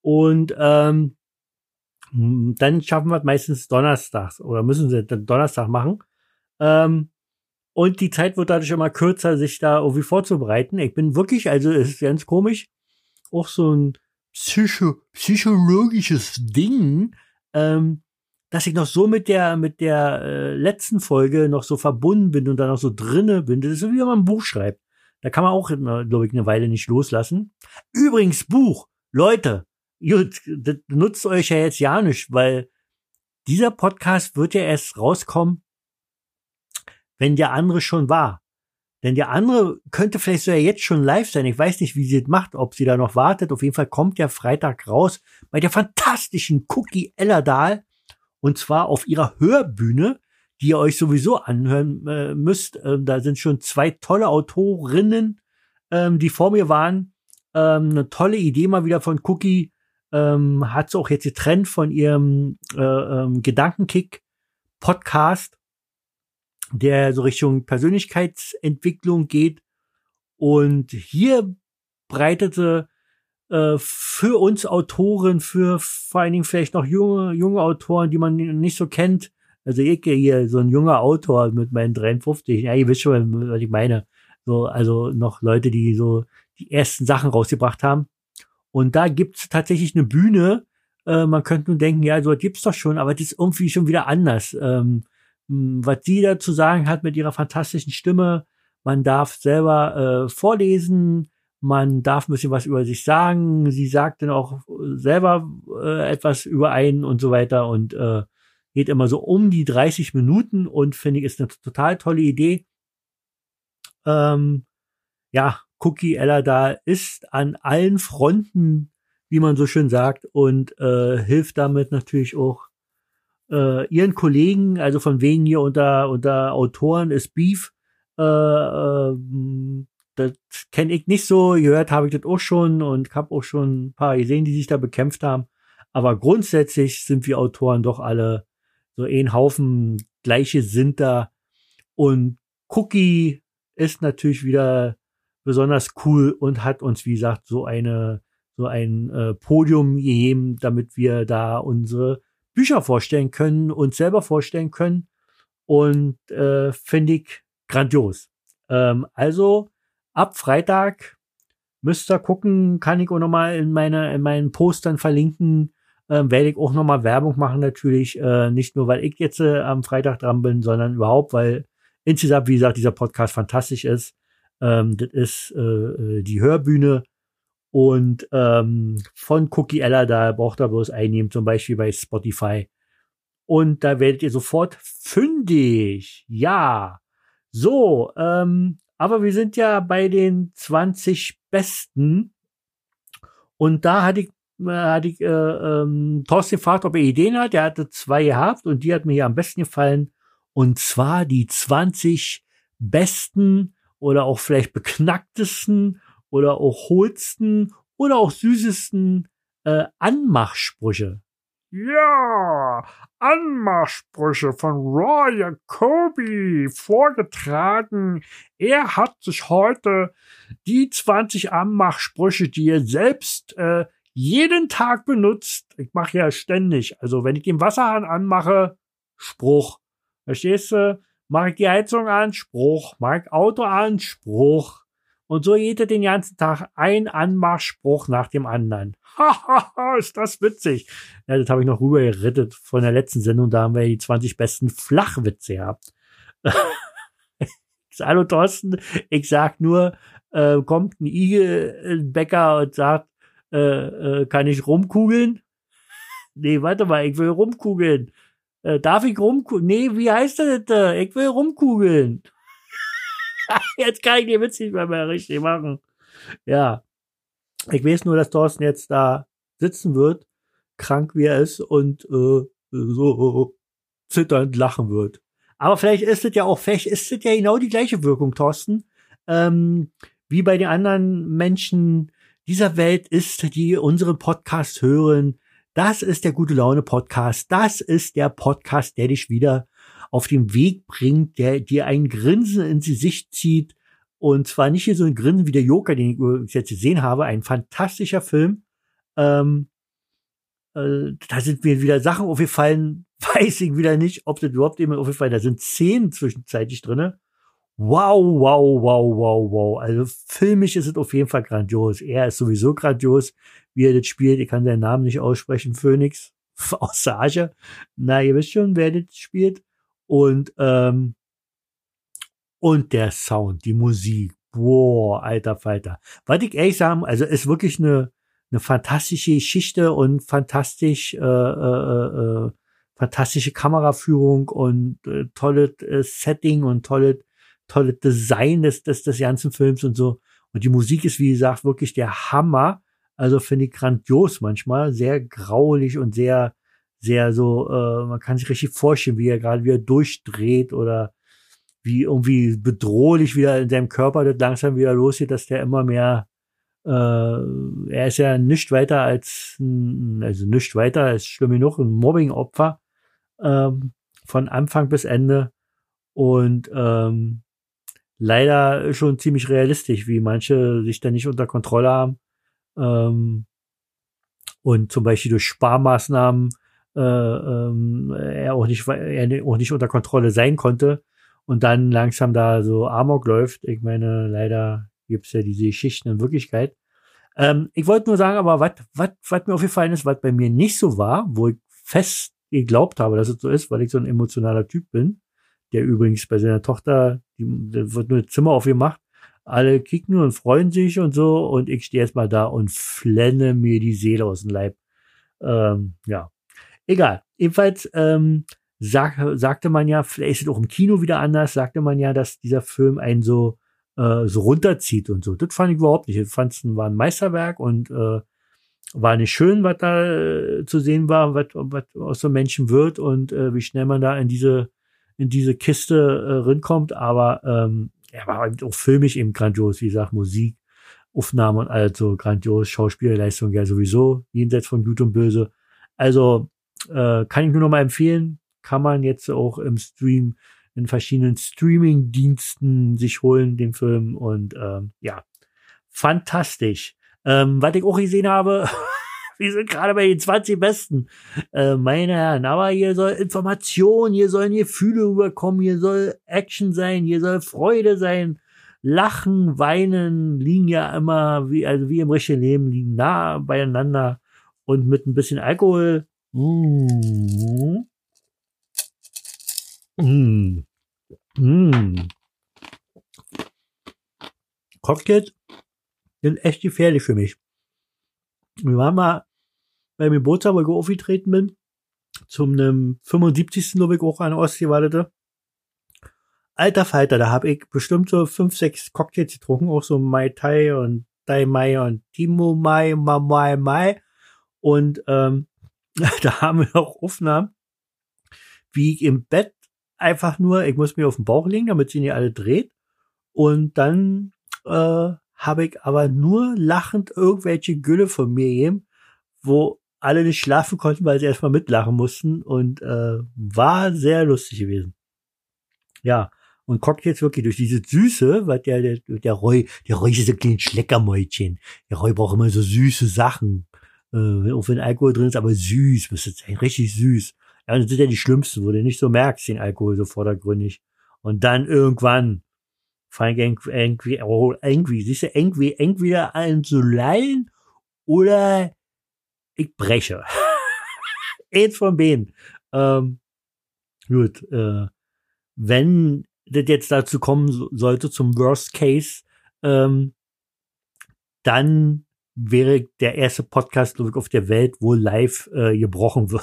Und ähm, dann schaffen wir es meistens donnerstags oder müssen sie dann Donnerstag machen. Ähm, und die Zeit wird dadurch immer kürzer, sich da irgendwie vorzubereiten. Ich bin wirklich, also es ist ganz komisch, auch so ein psycho psychologisches Ding, ähm, dass ich noch so mit der mit der äh, letzten Folge noch so verbunden bin und da noch so drinne bin. Das ist so wie wenn man ein Buch schreibt. Da kann man auch, glaube ich, eine Weile nicht loslassen. Übrigens Buch, Leute, gut, das nutzt euch ja jetzt ja nicht, weil dieser Podcast wird ja erst rauskommen, wenn der andere schon war. Denn der andere könnte vielleicht sogar jetzt schon live sein. Ich weiß nicht, wie sie das macht, ob sie da noch wartet. Auf jeden Fall kommt der Freitag raus bei der fantastischen Cookie Ellerdahl. Und zwar auf ihrer Hörbühne, die ihr euch sowieso anhören äh, müsst. Ähm, da sind schon zwei tolle Autorinnen, ähm, die vor mir waren. Ähm, eine tolle Idee mal wieder von Cookie. Ähm, hat sie auch jetzt getrennt von ihrem äh, ähm, Gedankenkick Podcast der so Richtung Persönlichkeitsentwicklung geht. Und hier breitete äh, für uns Autoren, für vor allen Dingen vielleicht noch junge, junge Autoren, die man nicht so kennt, also ich hier so ein junger Autor mit meinen 53, ja, ihr wisst schon, was ich meine. So, also noch Leute, die so die ersten Sachen rausgebracht haben. Und da gibt's tatsächlich eine Bühne. Äh, man könnte nur denken, ja, so gibt's doch schon, aber das ist irgendwie schon wieder anders. Ähm, hm, was sie da zu sagen hat mit ihrer fantastischen Stimme. Man darf selber äh, vorlesen, man darf ein bisschen was über sich sagen. Sie sagt dann auch selber äh, etwas über einen und so weiter und äh, geht immer so um die 30 Minuten und finde ich ist eine total tolle Idee. Ähm, ja, Cookie Ella da ist an allen Fronten, wie man so schön sagt, und äh, hilft damit natürlich auch äh, ihren Kollegen, also von wegen hier unter, unter Autoren ist Beef, äh, äh, das kenne ich nicht so, gehört habe ich das auch schon und habe auch schon ein paar gesehen, die sich da bekämpft haben. Aber grundsätzlich sind wir Autoren doch alle so ein Haufen gleiche sind da. Und Cookie ist natürlich wieder besonders cool und hat uns, wie gesagt, so eine so ein äh, Podium gegeben, damit wir da unsere Bücher vorstellen können, und selber vorstellen können. Und äh, finde ich grandios. Ähm, also ab Freitag müsst ihr gucken, kann ich auch nochmal in meine, in meinen Postern verlinken. Ähm, werde ich auch nochmal Werbung machen, natürlich. Äh, nicht nur, weil ich jetzt äh, am Freitag dran bin, sondern überhaupt, weil insgesamt, wie gesagt, dieser Podcast fantastisch ist. Ähm, das ist äh, äh die Hörbühne und ähm, von Cookie Ella, da braucht ihr bloß einnehmen, zum Beispiel bei Spotify. Und da werdet ihr sofort fündig. Ja. So, ähm, aber wir sind ja bei den 20 Besten. Und da hatte ich, äh, hatte ich äh, ähm, Thorsten gefragt, ob er Ideen hat. Er hatte zwei gehabt und die hat mir ja am besten gefallen. Und zwar die 20 besten oder auch vielleicht beknacktesten oder auch hohlsten oder auch süßesten äh, Anmachsprüche. Ja, Anmachsprüche von Roy Jacoby vorgetragen. Er hat sich heute die 20 Anmachsprüche, die er selbst äh, jeden Tag benutzt. Ich mache ja ständig. Also wenn ich den Wasserhahn anmache, Spruch. Verstehst du? Mach ich die Heizung an, Spruch. Mach ich Auto an, Spruch. Und so jeder den ganzen Tag ein Anmachspruch nach dem anderen. Hahaha, ist das witzig. Ja, das habe ich noch rüber gerettet von der letzten Sendung. Da haben wir die 20 besten Flachwitze gehabt. Hallo Thorsten, ich sag nur, äh, kommt ein Igelbäcker und sagt, äh, äh, kann ich rumkugeln? Nee, warte mal, ich will rumkugeln. Äh, darf ich rumkugeln? Nee, wie heißt das denn? Ich will rumkugeln. jetzt kann ich die Witze nicht mehr, mehr richtig machen. Ja. Ich weiß nur, dass Thorsten jetzt da sitzen wird, krank wie er ist und äh, so zitternd lachen wird. Aber vielleicht ist es ja auch, vielleicht ist es ja genau die gleiche Wirkung, Thorsten, ähm, wie bei den anderen Menschen dieser Welt ist, die unseren Podcast hören. Das ist der gute Laune Podcast. Das ist der Podcast, der dich wieder auf den Weg bringt, der dir ein Grinsen ins Gesicht zieht. Und zwar nicht hier so ein Grinsen wie der Joker, den ich jetzt gesehen habe. Ein fantastischer Film. Ähm, äh, da sind mir wieder Sachen aufgefallen, weiß ich wieder nicht, ob das überhaupt jemand aufgefallen Da sind zehn zwischenzeitlich drinne. Wow, wow, wow, wow, wow. Also filmisch ist es auf jeden Fall grandios. Er ist sowieso grandios, wie er das spielt. Ich kann seinen Namen nicht aussprechen. Phoenix aus Sage. Na, ihr wisst schon, wer das spielt. Und, ähm, und der Sound, die Musik. Boah, alter Falter. Was ich ehrlich sagen, also ist wirklich eine, eine fantastische Geschichte und fantastisch, äh, äh, äh, fantastische Kameraführung und äh, tolles äh, Setting und tolles tolle Design des, des, des ganzen Films und so. Und die Musik ist, wie gesagt, wirklich der Hammer. Also finde ich grandios manchmal, sehr graulich und sehr, sehr so, äh, man kann sich richtig vorstellen, wie er gerade wieder durchdreht oder wie irgendwie bedrohlich wieder in seinem Körper das langsam wieder losgeht, dass der immer mehr, äh, er ist ja nicht weiter als, also nicht weiter als schlimm genug, ein Mobbing-Opfer ähm, von Anfang bis Ende. Und ähm, leider schon ziemlich realistisch, wie manche sich da nicht unter Kontrolle haben ähm, und zum Beispiel durch Sparmaßnahmen äh, ähm, er auch nicht er auch nicht unter Kontrolle sein konnte und dann langsam da so Amok läuft. Ich meine, leider gibt's ja diese Geschichten in Wirklichkeit. Ähm, ich wollte nur sagen, aber was mir aufgefallen ist, was bei mir nicht so war, wo ich fest geglaubt habe, dass es so ist, weil ich so ein emotionaler Typ bin, der übrigens bei seiner Tochter, die, da wird nur ein Zimmer aufgemacht, alle kicken und freuen sich und so und ich stehe erstmal da und flenne mir die Seele aus dem Leib. Ähm, ja, egal. Jedenfalls ähm, sag, sagte man ja, vielleicht ist es auch im Kino wieder anders, sagte man ja, dass dieser Film einen so äh, so runterzieht und so. Das fand ich überhaupt nicht. Ich fand es war ein Meisterwerk und äh, war nicht schön, was da äh, zu sehen war, was, was aus so Menschen wird und äh, wie schnell man da in diese in diese Kiste äh, rinkommt, aber ähm, er war halt auch filmisch eben grandios, wie gesagt, Musik, Aufnahme und alles so grandios, Schauspielerleistung ja sowieso, jenseits von Gut und Böse. Also äh, kann ich nur noch mal empfehlen, kann man jetzt auch im Stream in verschiedenen Streaming-Diensten sich holen, den Film und ähm, ja, fantastisch. Ähm, was ich auch gesehen habe, wir sind gerade bei den 20 Besten. Äh, meine Herren, aber hier soll Information, hier sollen Gefühle rüberkommen, hier soll Action sein, hier soll Freude sein. Lachen, weinen liegen ja immer, wie, also wie im richtigen Leben, liegen nah beieinander und mit ein bisschen Alkohol. Mmh. Mmh. Mmh. Cocktails sind echt gefährlich für mich. Wir waren mal beim Geburtstag, wo ich aufgetreten bin, zum einem 75. glaube ich auch an Ostsee wartete. Alter Falter, da habe ich bestimmt so fünf, sechs Cocktails getrunken, auch so Mai Tai und Dai Mai und Timo Mai, Ma Mai Mai. Und ähm, da haben wir auch Aufnahmen, wie ich im Bett einfach nur, ich muss mir auf den Bauch legen, damit sie nicht alle dreht. Und dann äh, habe ich aber nur lachend irgendwelche Gülle von mir gegeben, wo alle nicht schlafen konnten, weil sie erstmal mitlachen mussten und äh, war sehr lustig gewesen. Ja, und guckt jetzt wirklich durch diese Süße, weil der, der, der Roy, der Roy ist so ein kleines Schleckermäulchen. Der Roy braucht immer so süße Sachen. Äh, auch wenn Alkohol drin ist, aber süß, das sein, richtig süß. Ja, das sind ja die schlimmsten, wo du nicht so merkst, den Alkohol so vordergründig. Und dann irgendwann ich irgendwie, oh, irgendwie, siehst du, irgendwie, entweder an zu lallen oder ich breche. Eins von beiden. Ähm, gut, äh, wenn das jetzt dazu kommen sollte, zum Worst Case, ähm, dann wäre der erste Podcast, ich, auf der Welt, wo live äh, gebrochen wird.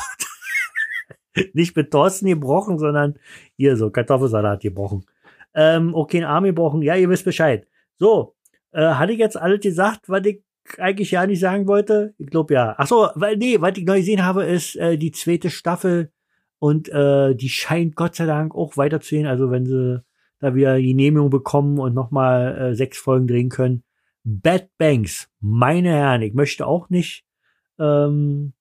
Nicht mit Thorsten gebrochen, sondern hier so Kartoffelsalat gebrochen. Ähm, okay, einen Arm gebrochen. Ja, ihr wisst Bescheid. So, äh, hatte ich jetzt alles gesagt, was ich eigentlich ja nicht sagen wollte? Ich glaube ja. Ach so, weil nee, was ich neu gesehen habe, ist äh, die zweite Staffel und äh, die scheint Gott sei Dank auch weiterzugehen. Also wenn sie da wieder die Genehmigung bekommen und nochmal äh, sechs Folgen drehen können. Bad Banks, meine Herren, ich möchte auch nicht ähm,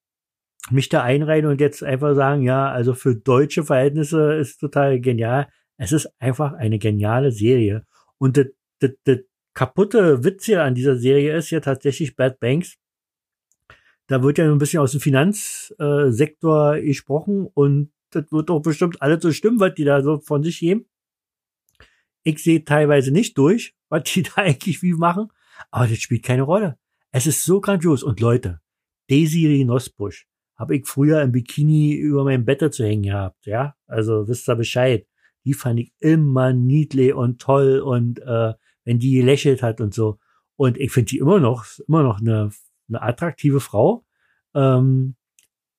mich da einreihen und jetzt einfach sagen, ja, also für deutsche Verhältnisse ist total genial. Es ist einfach eine geniale Serie. Und das, das, das kaputte Witz hier an dieser Serie ist ja tatsächlich Bad Banks. Da wird ja ein bisschen aus dem Finanzsektor gesprochen und das wird auch bestimmt alles so stimmen, was die da so von sich geben. Ich sehe teilweise nicht durch, was die da eigentlich wie machen, aber das spielt keine Rolle. Es ist so grandios. Und Leute, Desiree Nosbusch habe ich früher im Bikini über mein Bett zu hängen gehabt, ja. Also wisst ihr Bescheid. Die fand ich immer niedlich und toll und äh, wenn die gelächelt hat und so. Und ich finde die immer noch, immer noch eine, eine attraktive Frau. Ähm,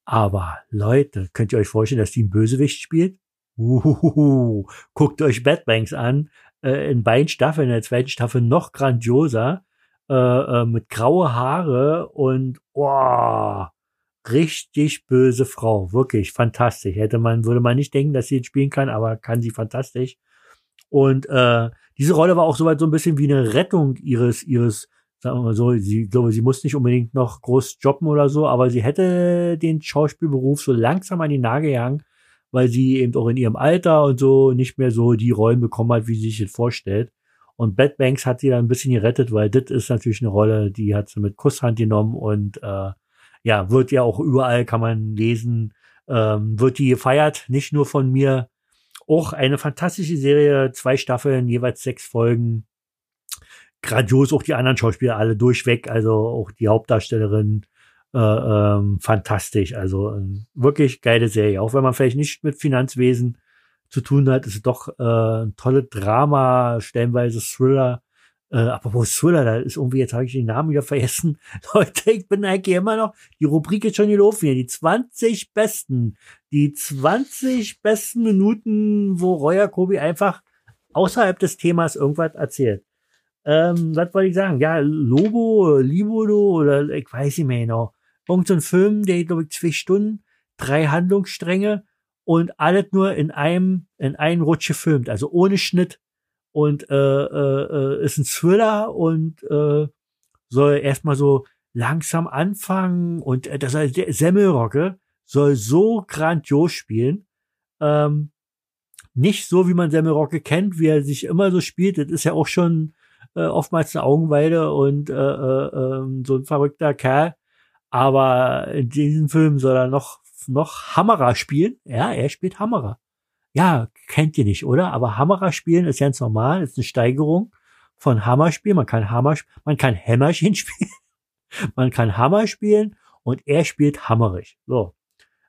aber Leute, könnt ihr euch vorstellen, dass die einen Bösewicht spielt? Uhuhu. Guckt euch Bad Banks an. Äh, in beiden Staffeln, in der zweiten Staffel noch grandioser. Äh, äh, mit graue Haare und oh, richtig böse Frau. Wirklich fantastisch. Hätte man, würde man nicht denken, dass sie jetzt spielen kann, aber kann sie fantastisch. Und äh, diese Rolle war auch soweit so ein bisschen wie eine Rettung ihres, ihres, sagen wir mal so, sie, ich glaube, sie muss nicht unbedingt noch groß jobben oder so, aber sie hätte den Schauspielberuf so langsam an die Nagel gehangen, weil sie eben auch in ihrem Alter und so nicht mehr so die Rollen bekommen hat, wie sie sich das vorstellt. Und Bad Banks hat sie dann ein bisschen gerettet, weil das ist natürlich eine Rolle, die hat sie mit Kusshand genommen und äh, ja, wird ja auch überall, kann man lesen, ähm, wird die gefeiert, nicht nur von mir, auch eine fantastische Serie, zwei Staffeln, jeweils sechs Folgen. Grandios, auch die anderen Schauspieler alle durchweg, also auch die Hauptdarstellerin, äh, ähm, fantastisch. Also ähm, wirklich geile Serie. Auch wenn man vielleicht nicht mit Finanzwesen zu tun hat, ist doch äh, ein tolle Drama, stellenweise Thriller. Äh, apropos Thriller, da ist irgendwie, jetzt habe ich den Namen wieder vergessen. Leute, ich bin eigentlich immer noch, die Rubrik ist schon gelaufen hier, die 20 besten, die 20 besten Minuten, wo Roy Jacobi einfach außerhalb des Themas irgendwas erzählt. Ähm, was wollte ich sagen? Ja, Lobo, Libodo oder ich weiß nicht mehr genau. Irgend so ein Film, der glaube ich zwei Stunden, drei Handlungsstränge und alles nur in einem, in einem Rutsch gefilmt, also ohne Schnitt und äh, äh, äh, ist ein Thriller und äh, soll erstmal so langsam anfangen und äh, das heißt, der Semmelrocke soll so grandios spielen. Ähm, nicht so, wie man Semmelrocke kennt, wie er sich immer so spielt. Das ist ja auch schon äh, oftmals eine Augenweide und äh, äh, äh, so ein verrückter Kerl. Aber in diesem Film soll er noch noch Hammerer spielen. Ja, er spielt Hammerer. Ja, kennt ihr nicht, oder? Aber Hammerer spielen ist ganz normal, ist eine Steigerung von Hammer spielen. Man kann Hammer, man kann Hämmerchen spielen. man kann Hammer spielen und er spielt hammerig. So.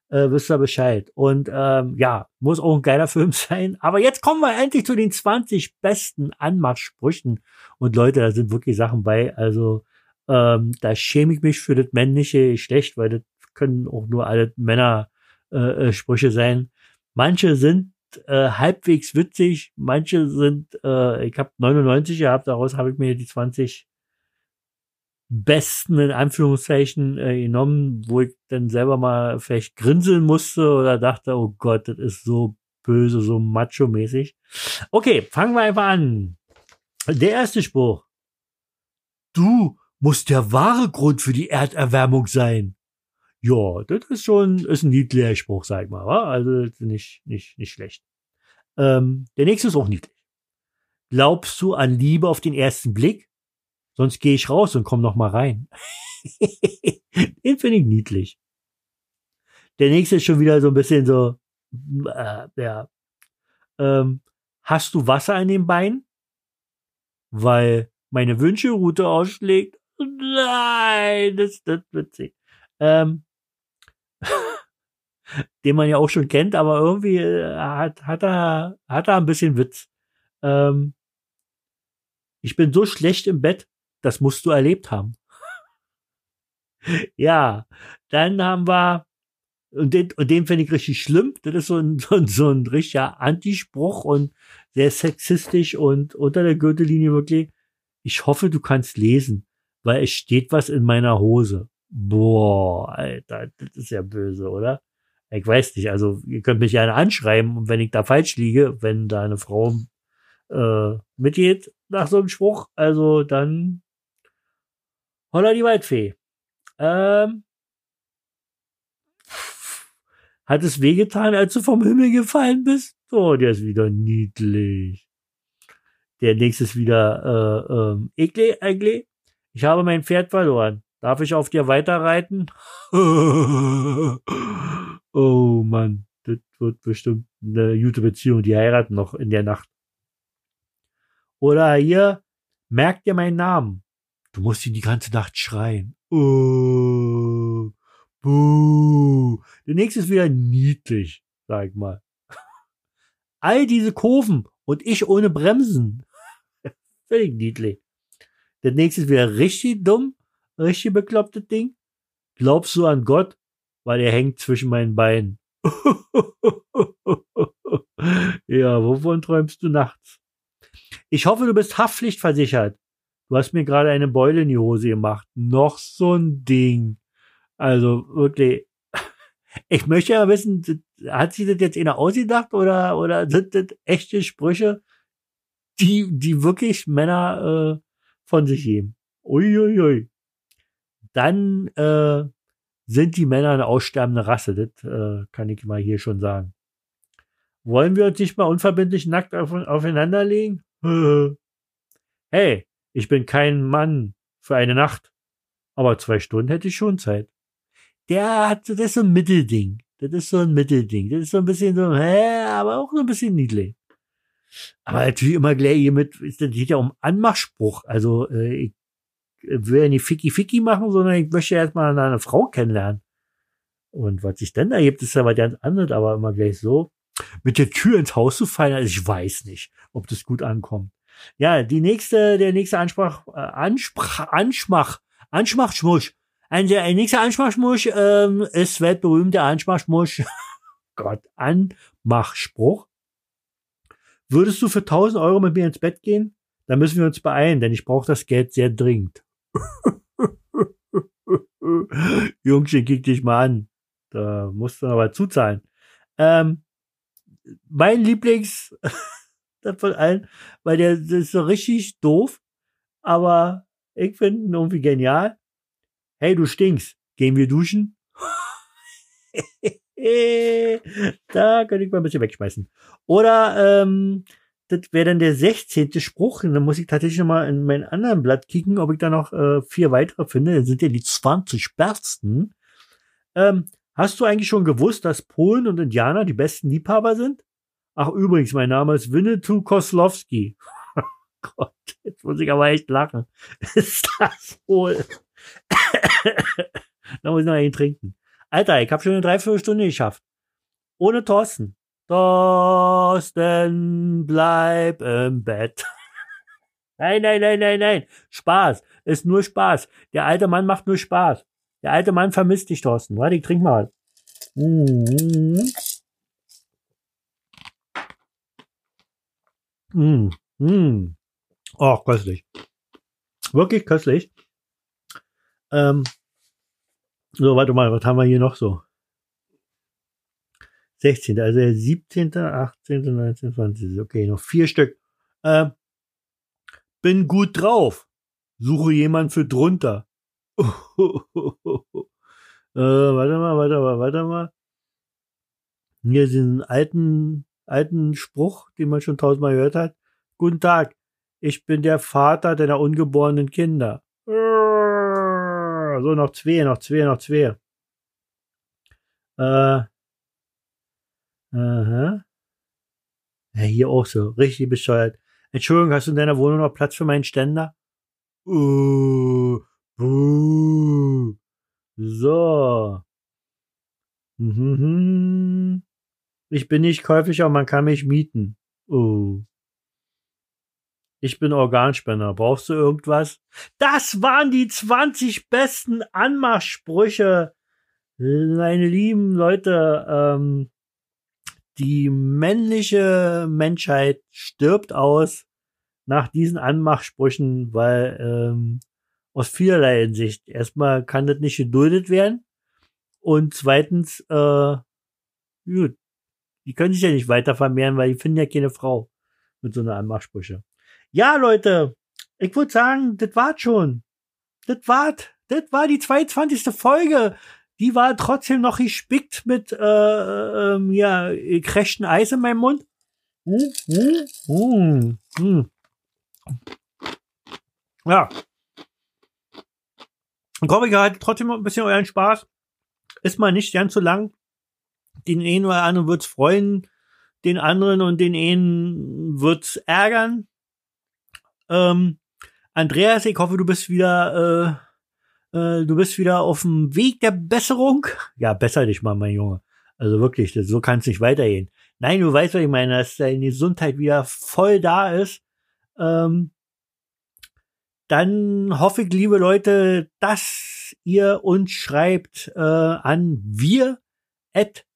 Äh, wisst ihr Bescheid. Und ähm, ja, muss auch ein geiler Film sein. Aber jetzt kommen wir endlich zu den 20 besten Anmachsprüchen. Und Leute, da sind wirklich Sachen bei. Also ähm, da schäme ich mich für das männliche Geschlecht, weil das können auch nur alle Männer äh, äh sein. Manche sind äh, halbwegs witzig. Manche sind, äh, ich habe 99 gehabt, daraus habe ich mir die 20 besten in Anführungszeichen äh, genommen, wo ich dann selber mal vielleicht grinseln musste oder dachte, oh Gott, das ist so böse, so macho-mäßig. Okay, fangen wir einfach an. Der erste Spruch. Du musst der wahre Grund für die Erderwärmung sein. Ja, das ist schon, ist ein niedlicher Spruch, sag ich mal, wa? also nicht, nicht, nicht schlecht. Ähm, der nächste ist auch niedlich. Glaubst du an Liebe auf den ersten Blick? Sonst gehe ich raus und komm noch mal rein. den finde ich niedlich. Der nächste ist schon wieder so ein bisschen so, äh, ja. Ähm, hast du Wasser an den Beinen? Weil meine Wünschelroute ausschlägt? Nein, das, das witzig. Ähm, den man ja auch schon kennt, aber irgendwie äh, hat, hat er, hat er ein bisschen Witz. Ähm, ich bin so schlecht im Bett, das musst du erlebt haben. ja, dann haben wir, und den, und den finde ich richtig schlimm. Das ist so ein, so ein, so ein richtiger Antispruch und sehr sexistisch und unter der Gürtellinie wirklich. Ich hoffe, du kannst lesen, weil es steht was in meiner Hose. Boah, Alter, das ist ja böse, oder? Ich weiß nicht, also ihr könnt mich gerne anschreiben, wenn ich da falsch liege, wenn da eine Frau äh, mitgeht nach so einem Spruch, also dann holla die Waldfee. Ähm, Hat es wehgetan, als du vom Himmel gefallen bist? Oh, der ist wieder niedlich. Der nächste ist wieder, äh, ähm, Ekle, Ekle. Ich habe mein Pferd verloren. Darf ich auf dir weiterreiten? oh Mann, das wird bestimmt eine gute Beziehung. Die heiraten noch in der Nacht. Oder hier, merk dir meinen Namen. Du musst ihn die ganze Nacht schreien. Oh, buh. Der nächste ist wieder niedlich, sag ich mal. All diese Kurven und ich ohne Bremsen. Völlig niedlich. Der nächste ist wieder richtig dumm, richtig beklopptes Ding. Glaubst du an Gott? Weil er hängt zwischen meinen Beinen. ja, wovon träumst du nachts? Ich hoffe, du bist haftpflichtversichert. Du hast mir gerade eine Beule in die Hose gemacht. Noch so ein Ding. Also wirklich. Ich möchte ja wissen, hat sie das jetzt einer ausgedacht oder, oder sind das echte Sprüche, die, die wirklich Männer äh, von sich geben? Uiuiui. Ui, ui. Dann äh, sind die Männer eine aussterbende Rasse. Das äh, kann ich mal hier schon sagen. Wollen wir uns nicht mal unverbindlich nackt auf, aufeinander legen? hey, ich bin kein Mann für eine Nacht, aber zwei Stunden hätte ich schon Zeit. Der hat, das ist so ein Mittelding. Das ist so ein Mittelding. Das ist so ein bisschen so, hä, aber auch so ein bisschen niedlich. Aber natürlich immer gleich hier mit, es geht ja um Anmachspruch. Also, äh, ich will ja nicht Ficky Ficky machen, sondern ich möchte erstmal eine Frau kennenlernen. Und was sich denn da gibt, ist ja was ganz anderes, aber immer gleich so. Mit der Tür ins Haus zu fallen, also ich weiß nicht, ob das gut ankommt. Ja, die nächste, der nächste Ansprach, äh, Ansprach, Anschmach, Anschmachschmusch. Ein, der nächste Anschmachschmusch ähm, ist weltberühmter Anschmachschmusch. Gott, Anmachspruch. Würdest du für 1000 Euro mit mir ins Bett gehen? Dann müssen wir uns beeilen, denn ich brauche das Geld sehr dringend. Jungchen, kick dich mal an. Da musst du aber zuzahlen. Ähm, mein Lieblings von allen, weil der ist so richtig doof, aber ich finde ihn irgendwie genial. Hey, du stinkst. Gehen wir duschen? da könnte ich mal ein bisschen wegschmeißen. Oder ähm, das wäre dann der 16. Spruch. Und dann muss ich tatsächlich noch mal in mein anderen Blatt kicken, ob ich da noch äh, vier weitere finde. Dann sind ja die 20 besten. Ähm, hast du eigentlich schon gewusst, dass Polen und Indianer die besten Liebhaber sind? Ach, übrigens, mein Name ist Winnetou Koslowski. Gott, jetzt muss ich aber echt lachen. Ist das wohl? da muss ich noch einen trinken. Alter, ich habe schon eine Dreiviertelstunde geschafft. Ohne Thorsten. Thorsten, bleib im Bett. nein, nein, nein, nein, nein. Spaß. Ist nur Spaß. Der alte Mann macht nur Spaß. Der alte Mann vermisst dich, Thorsten. Warte, ich trink mal. Mhm. Mm, mm. Oh, köstlich. Wirklich köstlich. Ähm, so, warte mal, was haben wir hier noch so? 16. Also der 17., 18., 19., 20. Okay, noch vier Stück. Ähm, bin gut drauf. Suche jemand für drunter. äh, warte mal, warte mal, warte mal. Hier diesen alten alten Spruch, den man schon tausendmal gehört hat. Guten Tag, ich bin der Vater deiner ungeborenen Kinder. So, noch zwei, noch zwei, noch zwei. Äh, aha. Ja, hier auch so, richtig bescheuert. Entschuldigung, hast du in deiner Wohnung noch Platz für meinen Ständer? Uh, uh. So. Mhm. Ich bin nicht käuflich, aber man kann mich mieten. Oh. Ich bin Organspender. Brauchst du irgendwas? Das waren die 20 besten Anmachsprüche. Meine lieben Leute, ähm, die männliche Menschheit stirbt aus nach diesen Anmachsprüchen, weil ähm, aus vielerlei Hinsicht. Erstmal kann das nicht geduldet werden. Und zweitens, äh, gut, die können sich ja nicht weiter vermehren, weil die finden ja keine Frau mit so einer Anmachsprüche. Ja, Leute, ich würde sagen, das war's schon. Das war's. Das war die 22. Folge. Die war trotzdem noch gespickt mit äh, ähm, ja, gekräschten Eis in meinem Mund. Mm, mm, mm, mm. Ja. Ich hoffe, ihr hattet trotzdem ein bisschen euren Spaß. Ist mal nicht ganz so lang. Den einen oder anderen wird's freuen, den anderen und den einen wird's ärgern. Ähm, Andreas, ich hoffe, du bist wieder, äh, du bist wieder auf dem Weg der Besserung. Ja, besser dich mal, mein Junge. Also wirklich, das, so kann es nicht weitergehen. Nein, du weißt, was ich meine, dass deine Gesundheit wieder voll da ist. Ähm, dann hoffe ich, liebe Leute, dass ihr uns schreibt äh, an wir at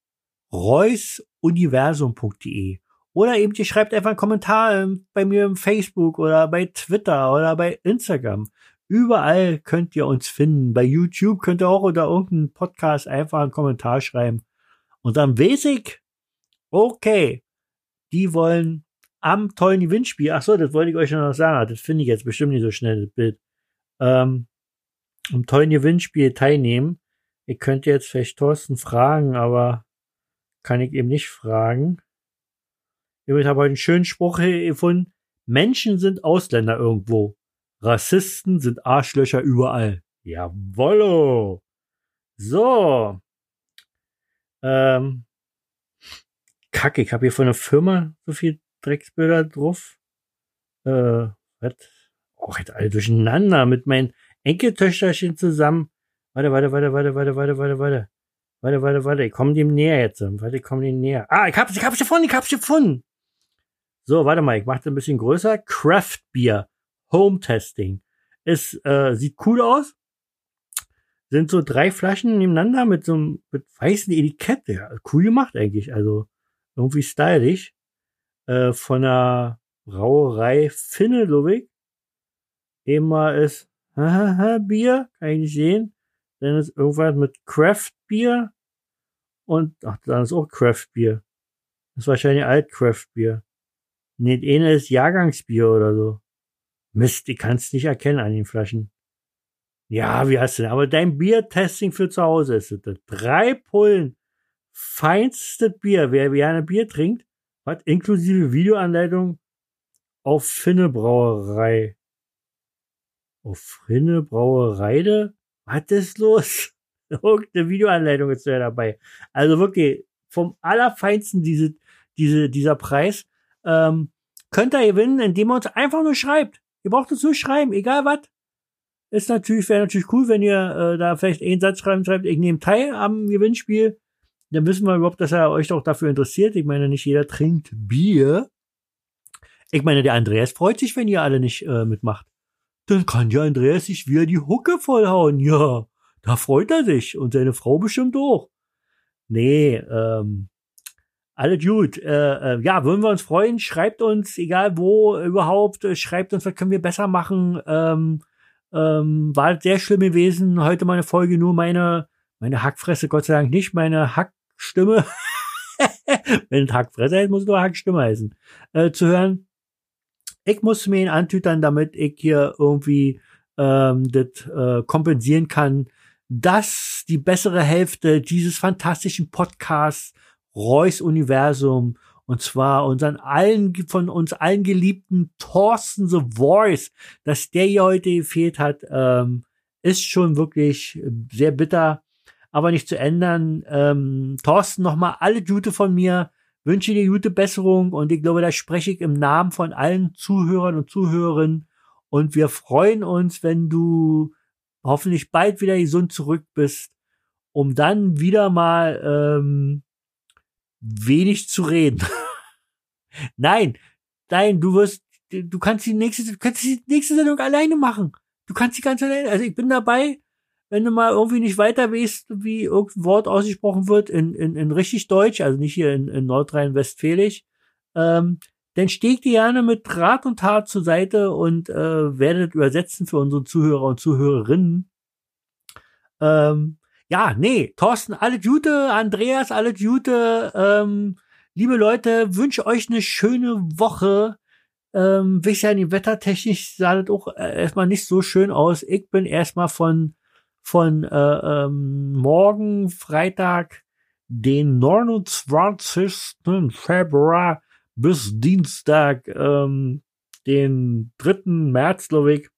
reusuniversum.de oder eben ihr schreibt einfach einen Kommentar ähm, bei mir im Facebook oder bei Twitter oder bei Instagram. Überall könnt ihr uns finden. Bei YouTube könnt ihr auch unter irgendeinem Podcast einfach einen Kommentar schreiben. Und dann weiß ich, okay, die wollen am tollen Gewinnspiel. Ach so, das wollte ich euch noch sagen. Das finde ich jetzt bestimmt nicht so schnell, das Bild. Ähm, am tollen Gewinnspiel teilnehmen. Ich könnte jetzt vielleicht Thorsten fragen, aber kann ich eben nicht fragen. Ich habe heute einen schönen Spruch gefunden. Menschen sind Ausländer irgendwo. Rassisten sind Arschlöcher überall. Jawollo. So. Ähm. Kacke, ich habe hier von der Firma so viel Drecksbilder drauf. Äh, was? Oh, jetzt alle durcheinander mit meinen Enkeltöchterchen zusammen. Warte, warte, warte, warte, warte, warte, warte, warte. Warte, warte, warte, ich komme dem näher jetzt. Warte, ich komme dem näher. Ah, ich hab's, ich hab's gefunden, ich hab's gefunden. So, warte mal, ich mach's ein bisschen größer. Craft Beer Home Testing. Es äh, sieht cool aus. Sind so drei Flaschen nebeneinander mit so einem mit weißen Etikett. Ja, cool gemacht eigentlich. Also irgendwie stylisch. Äh, von der Brauerei Finne, glaube ich. Immer ist Bier, kann ich nicht sehen. Dann ist irgendwas mit Craft Bier. Und, ach, dann ist auch Craft Bier. Das ist wahrscheinlich Alt Craft Bier. Nee, eine ist Jahrgangsbier oder so. Mist, die kannst nicht erkennen an den Flaschen. Ja, wie hast du denn? Aber dein Biertesting für zu Hause ist das. Drei Pullen. Feinstes Bier. Wer gerne Bier trinkt, hat inklusive Videoanleitung auf Finne Brauerei. Auf Finne Brauereide? Was ist los? Irgendeine Videoanleitung ist ja dabei. Also wirklich vom allerfeinsten diese, diese, dieser Preis. Ähm, könnt ihr gewinnen, indem ihr uns einfach nur schreibt. Ihr braucht uns nur schreiben, egal was. Ist natürlich, wäre natürlich cool, wenn ihr äh, da vielleicht einen Satz schreiben schreibt, ich nehme teil am Gewinnspiel. Dann wissen wir überhaupt, dass er euch doch dafür interessiert. Ich meine, nicht jeder trinkt Bier. Ich meine, der Andreas freut sich, wenn ihr alle nicht äh, mitmacht. Dann kann der Andreas sich wieder die Hucke vollhauen. Ja, da freut er sich. Und seine Frau bestimmt auch. Nee, ähm, alle gut. Äh, äh, ja, würden wir uns freuen. Schreibt uns, egal wo überhaupt, äh, schreibt uns, was können wir besser machen. Ähm, ähm, war sehr schlimm gewesen. Heute meine Folge nur meine, meine Hackfresse, Gott sei Dank nicht, meine Hackstimme. Wenn es Hackfresse heißt, muss es nur Hackstimme heißen. Äh, zu hören. Ich musste mir ihn antütern, damit ich hier irgendwie ähm, das äh, kompensieren kann, dass die bessere Hälfte dieses fantastischen Podcasts Reus Universum und zwar unseren allen, von uns allen geliebten Thorsten The Voice, dass der hier heute gefehlt hat, ähm, ist schon wirklich sehr bitter, aber nicht zu ändern. Ähm, Thorsten, nochmal alle Gute von mir, wünsche dir gute Besserung und ich glaube, da spreche ich im Namen von allen Zuhörern und Zuhörerinnen. Und wir freuen uns, wenn du hoffentlich bald wieder gesund zurück bist, um dann wieder mal ähm, wenig zu reden. nein, nein, du wirst, du kannst die nächste, du kannst die nächste Sendung alleine machen. Du kannst die ganz alleine, also ich bin dabei, wenn du mal irgendwie nicht weiter weißt, wie irgendein Wort ausgesprochen wird in, in, in richtig Deutsch, also nicht hier in, in Nordrhein-Westfälisch, ähm, dann steh ich dir gerne mit Rat und Tat zur Seite und äh, werde das übersetzen für unsere Zuhörer und Zuhörerinnen. Ähm, ja, nee, Thorsten, alle Gute, Andreas, alle Gute. Ähm, liebe Leute, wünsche euch eine schöne Woche. Ähm, wisst ja, die wettertechnisch sah das auch äh, erstmal nicht so schön aus. Ich bin erstmal von von äh, ähm, morgen Freitag, den 29. Februar bis Dienstag, ähm, den 3. März, glaube ich.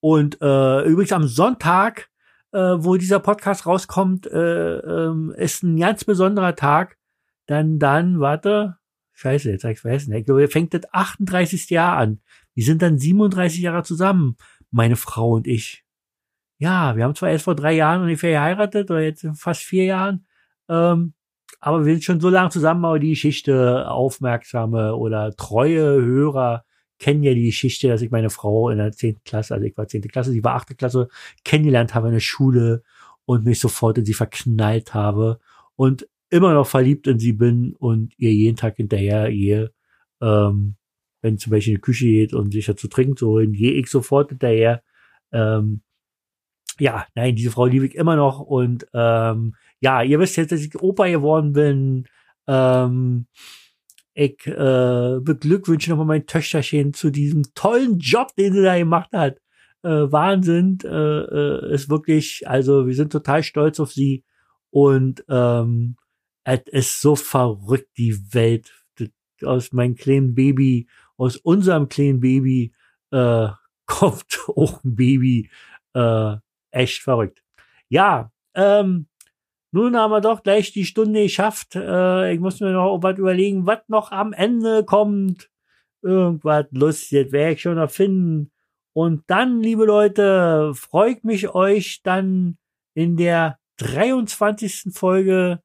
Und äh, übrigens am Sonntag, äh, wo dieser Podcast rauskommt, äh, äh, ist ein ganz besonderer Tag. Dann, dann, warte, scheiße, jetzt hab ich vergessen. Ich glaube, fängt das 38. Jahr an. Wir sind dann 37 Jahre zusammen, meine Frau und ich. Ja, wir haben zwar erst vor drei Jahren ungefähr geheiratet, oder jetzt fast vier Jahren, ähm, aber wir sind schon so lange zusammen, aber die Geschichte, aufmerksame oder treue Hörer kennen ja die Geschichte, dass ich meine Frau in der zehnten Klasse, also ich war zehnte Klasse, sie war achte Klasse, kennengelernt habe in der Schule und mich sofort in sie verknallt habe und immer noch verliebt in sie bin und ihr jeden Tag hinterher ihr, ähm, wenn zum Beispiel in die Küche geht und sich dazu trinken zu holen, gehe ich sofort hinterher. Ähm, ja, nein, diese Frau liebe ich immer noch und ähm, ja, ihr wisst jetzt, dass ich Opa geworden bin. Ähm, ich äh, beglückwünsche nochmal mein Töchterchen zu diesem tollen Job, den sie da gemacht hat. Äh, Wahnsinn, äh, äh, ist wirklich, also wir sind total stolz auf sie und ähm, es ist so verrückt, die Welt aus meinem kleinen Baby, aus unserem kleinen Baby äh, kommt auch ein Baby. Äh, echt verrückt. Ja, ähm, nun haben wir doch gleich die Stunde geschafft. Äh, ich muss mir noch was überlegen, was noch am Ende kommt. Irgendwas Lustiges werde ich schon erfinden. Und dann, liebe Leute, freut mich euch dann in der 23. Folge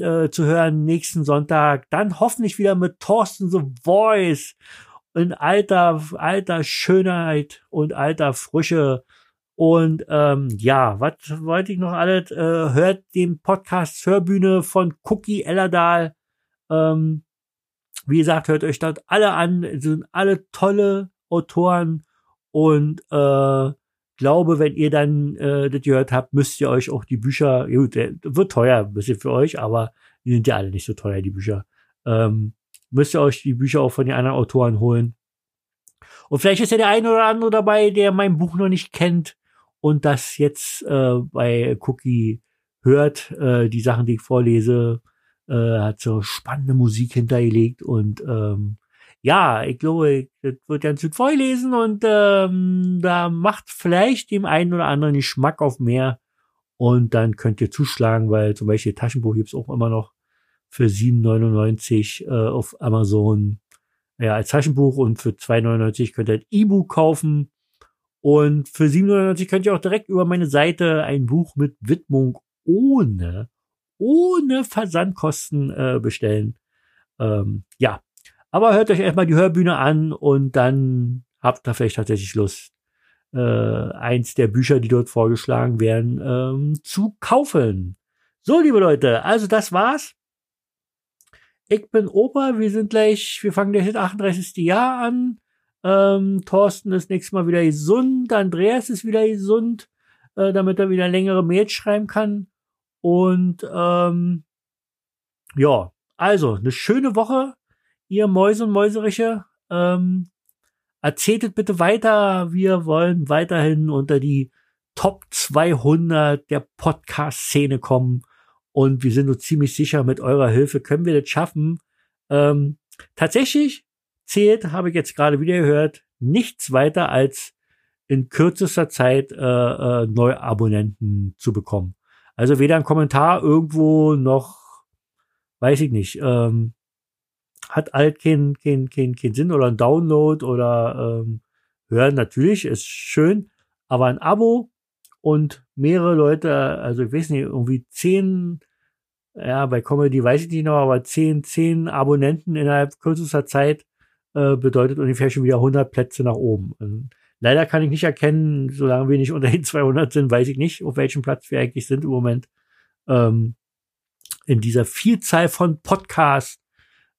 äh, zu hören nächsten Sonntag. Dann hoffentlich wieder mit Thorsten The Voice in alter, alter Schönheit und alter Frische. Und ähm, ja, was wollte ich noch alles? Äh, hört den Podcast Hörbühne von Cookie Ellerdahl. Ähm, wie gesagt, hört euch dort alle an. Es sind alle tolle Autoren. Und äh, glaube, wenn ihr dann äh, das gehört habt, müsst ihr euch auch die Bücher, gut, wird teuer ein bisschen für euch, aber die sind ja alle nicht so teuer, die Bücher. Ähm, müsst ihr euch die Bücher auch von den anderen Autoren holen. Und vielleicht ist ja der eine oder andere dabei, der mein Buch noch nicht kennt und das jetzt äh, bei Cookie hört, äh, die Sachen, die ich vorlese, äh, hat so spannende Musik hintergelegt und ähm, ja, ich glaube, das wird ganz gut vorlesen und ähm, da macht vielleicht dem einen oder anderen Geschmack auf mehr und dann könnt ihr zuschlagen, weil zum Beispiel Taschenbuch gibt's auch immer noch für 7,99 äh, auf Amazon ja, als Taschenbuch und für 2,99 könnt ihr ein E-Book kaufen. Und für 7,99 könnt ihr auch direkt über meine Seite ein Buch mit Widmung ohne, ohne Versandkosten äh, bestellen. Ähm, ja, aber hört euch erstmal die Hörbühne an und dann habt ihr vielleicht tatsächlich Lust, äh, eins der Bücher, die dort vorgeschlagen werden, ähm, zu kaufen. So, liebe Leute, also das war's. Ich bin Opa, wir sind gleich, wir fangen gleich das 38. Jahr an. Ähm, Thorsten ist nächstes Mal wieder gesund, Andreas ist wieder gesund, äh, damit er wieder längere Mails schreiben kann. Und ähm, ja, also eine schöne Woche, ihr Mäuse und Mäuseriche. Ähm, erzählt bitte weiter. Wir wollen weiterhin unter die Top 200 der Podcast-Szene kommen. Und wir sind uns ziemlich sicher, mit eurer Hilfe können wir das schaffen. Ähm, tatsächlich zählt, habe ich jetzt gerade wieder gehört, nichts weiter als in kürzester Zeit äh, äh, Neuabonnenten zu bekommen. Also weder ein Kommentar irgendwo noch, weiß ich nicht, ähm, hat halt keinen kein, kein, kein Sinn oder ein Download oder ähm, hören natürlich, ist schön, aber ein Abo und mehrere Leute, also ich weiß nicht, irgendwie zehn, ja, bei Comedy weiß ich nicht noch, aber zehn, zehn Abonnenten innerhalb kürzester Zeit äh, bedeutet ungefähr schon wieder 100 Plätze nach oben. Und leider kann ich nicht erkennen, solange wir nicht unter den 200 sind, weiß ich nicht, auf welchem Platz wir eigentlich sind im Moment. Ähm, in dieser Vielzahl von Podcasts,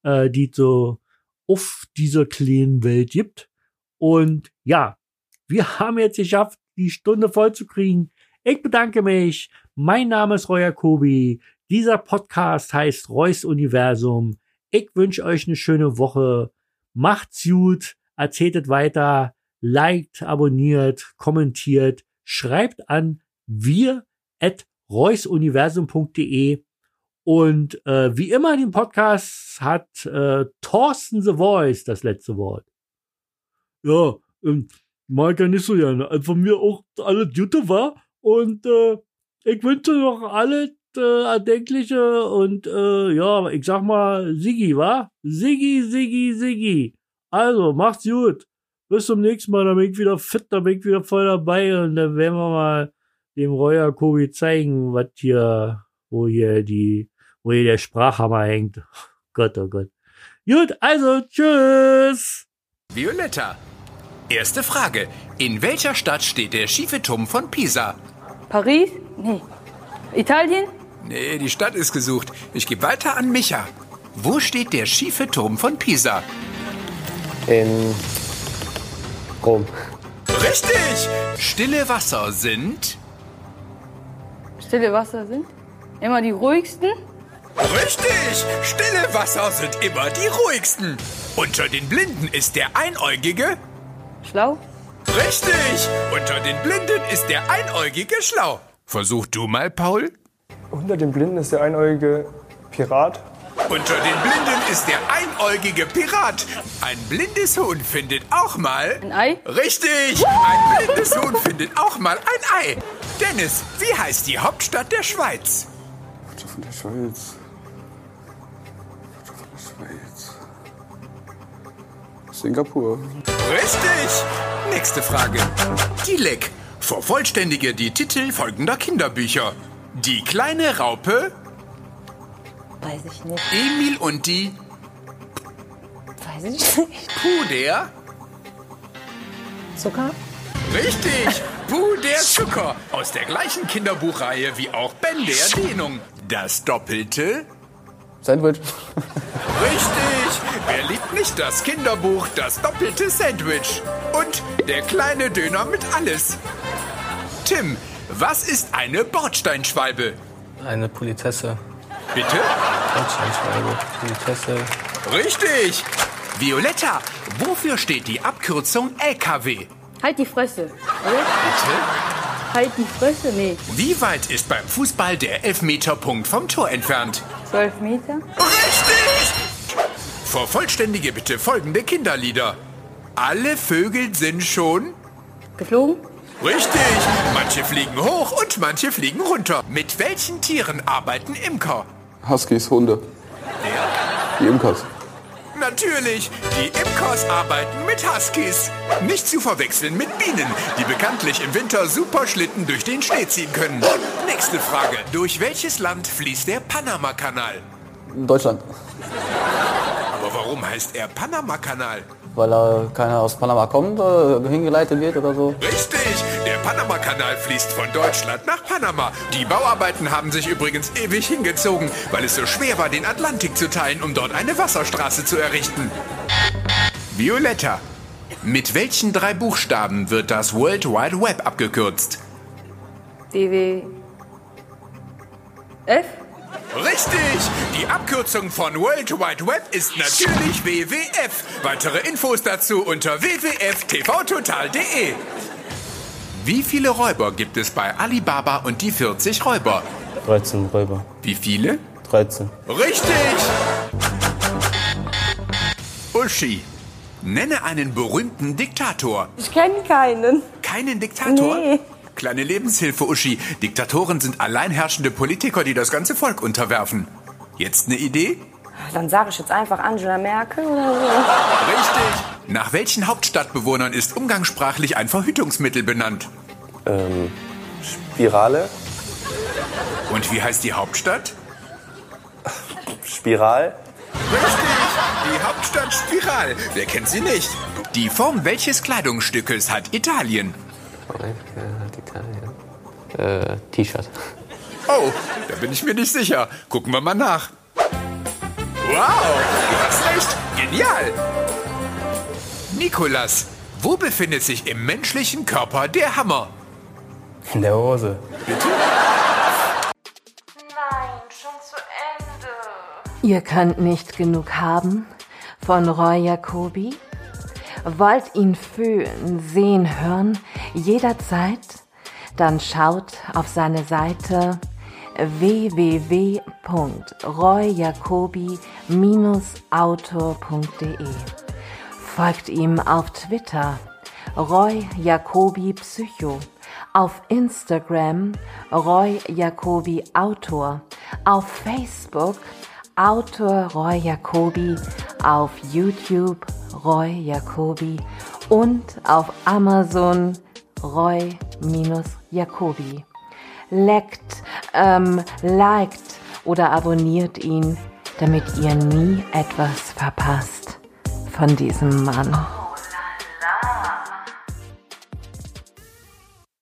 äh, die so auf dieser kleinen Welt gibt. Und ja, wir haben jetzt geschafft, die Stunde voll zu kriegen. Ich bedanke mich. Mein Name ist Roy Jacobi. Dieser Podcast heißt Reus Universum. Ich wünsche euch eine schöne Woche. Macht's gut, erzählt es weiter, liked, abonniert, kommentiert, schreibt an wir at reusuniversum.de und äh, wie immer den Podcast hat äh, Thorsten The Voice das letzte Wort. Ja, ähm, mag ja nicht so gerne. Also von mir auch alle Jute war und äh, ich wünsche noch alles äh, Erdenkliche und äh, ja, ich sag mal Siggi, wa? Siggi, Siggi, Siggi. Also, macht's gut. Bis zum nächsten Mal, dann bin ich wieder fit, dann bin ich wieder voll dabei und dann werden wir mal dem Royer Kobi zeigen, was hier, wo hier die, wo hier der Sprachhammer hängt. Gott, oh Gott. Gut, also, tschüss. Violetta. Erste Frage. In welcher Stadt steht der schiefe Turm von Pisa? Paris? Nee. Italien? Nee, die Stadt ist gesucht. Ich gebe weiter an Micha. Wo steht der schiefe Turm von Pisa? In Rom. Richtig! Stille Wasser sind. Stille Wasser sind? Immer die ruhigsten? Richtig! Stille Wasser sind immer die ruhigsten. Unter den Blinden ist der Einäugige. Schlau? Richtig! Unter den Blinden ist der Einäugige schlau. Versuch du mal, Paul. Unter den Blinden ist der einäugige Pirat. Unter den Blinden ist der einäugige Pirat. Ein blindes Huhn findet auch mal. Ein Ei? Richtig! Ein blindes Huhn findet auch mal ein Ei. Dennis, wie heißt die Hauptstadt der Schweiz? Hauptstadt von der Schweiz. Hauptstadt von der Schweiz. Singapur. Richtig! Nächste Frage. Dilek, vervollständige die Titel folgender Kinderbücher. Die kleine Raupe, Weiß ich nicht. Emil und die Weiß ich nicht. Puder. Zucker? Richtig! Puh, der Zucker. Aus der gleichen Kinderbuchreihe wie auch Ben der Dehnung. Das Doppelte. Sandwich. Richtig! Wer liebt nicht das Kinderbuch Das doppelte Sandwich? Und der kleine Döner mit alles. Tim, was ist eine Bordsteinschwalbe? Eine Politesse. Bitte? Deutschlandschwalbe. Politesse. Richtig! Violetta, wofür steht die Abkürzung LKW? Halt die Fresse. Bitte? Halt die Fresse? Nee. Wie weit ist beim Fußball der Elfmeterpunkt vom Tor entfernt? Zwölf Meter? Richtig! Vervollständige bitte folgende Kinderlieder. Alle Vögel sind schon. Geflogen? Richtig! Manche fliegen hoch und manche fliegen runter. Mit welchen Tieren arbeiten Imker? Huskies, Hunde. Die Imkers. Natürlich, die Imkers arbeiten mit Huskies. Nicht zu verwechseln mit Bienen, die bekanntlich im Winter super Schlitten durch den Schnee ziehen können. Nächste Frage. Durch welches Land fließt der Panama-Kanal? Deutschland. Aber warum heißt er Panama-Kanal? Weil da keiner aus Panama kommt, äh, hingeleitet wird oder so. Richtig, der Panama-Kanal fließt von Deutschland nach Panama. Die Bauarbeiten haben sich übrigens ewig hingezogen, weil es so schwer war, den Atlantik zu teilen, um dort eine Wasserstraße zu errichten. Violetta. Mit welchen drei Buchstaben wird das World Wide Web abgekürzt? DW. F? Richtig! Die Abkürzung von World Wide Web ist natürlich WWF. Weitere Infos dazu unter wwf.tvtotal.de. Wie viele Räuber gibt es bei Alibaba und die 40 Räuber? 13 Räuber. Wie viele? 13. Richtig! Uschi, nenne einen berühmten Diktator. Ich kenne keinen. Keinen Diktator? Nee. Kleine Lebenshilfe, Uschi. Diktatoren sind alleinherrschende Politiker, die das ganze Volk unterwerfen. Jetzt eine Idee? Dann sage ich jetzt einfach Angela Merkel oder so. Richtig. Nach welchen Hauptstadtbewohnern ist umgangssprachlich ein Verhütungsmittel benannt? Ähm, Spirale. Und wie heißt die Hauptstadt? Spiral. Richtig, die Hauptstadt Spiral. Wer kennt sie nicht? Die Form welches Kleidungsstückes hat Italien? Italien. Äh, T-Shirt. Oh, da bin ich mir nicht sicher. Gucken wir mal nach. Wow, du hast recht. Genial. Nikolas, wo befindet sich im menschlichen Körper der Hammer? In der Hose. Nein, schon zu Ende. Ihr könnt nicht genug haben von Roy Jacobi? Wollt ihn fühlen, sehen, hören, jederzeit? dann schaut auf seine Seite www.royjacobi-autor.de. Folgt ihm auf Twitter Roy Jacobi Psycho, auf Instagram Roy Jacobi Autor, auf Facebook Autor Roy Jacobi, auf YouTube Roy Jacobi und auf Amazon Roy-Jacobi. Leckt, ähm, liked oder abonniert ihn, damit ihr nie etwas verpasst von diesem Mann.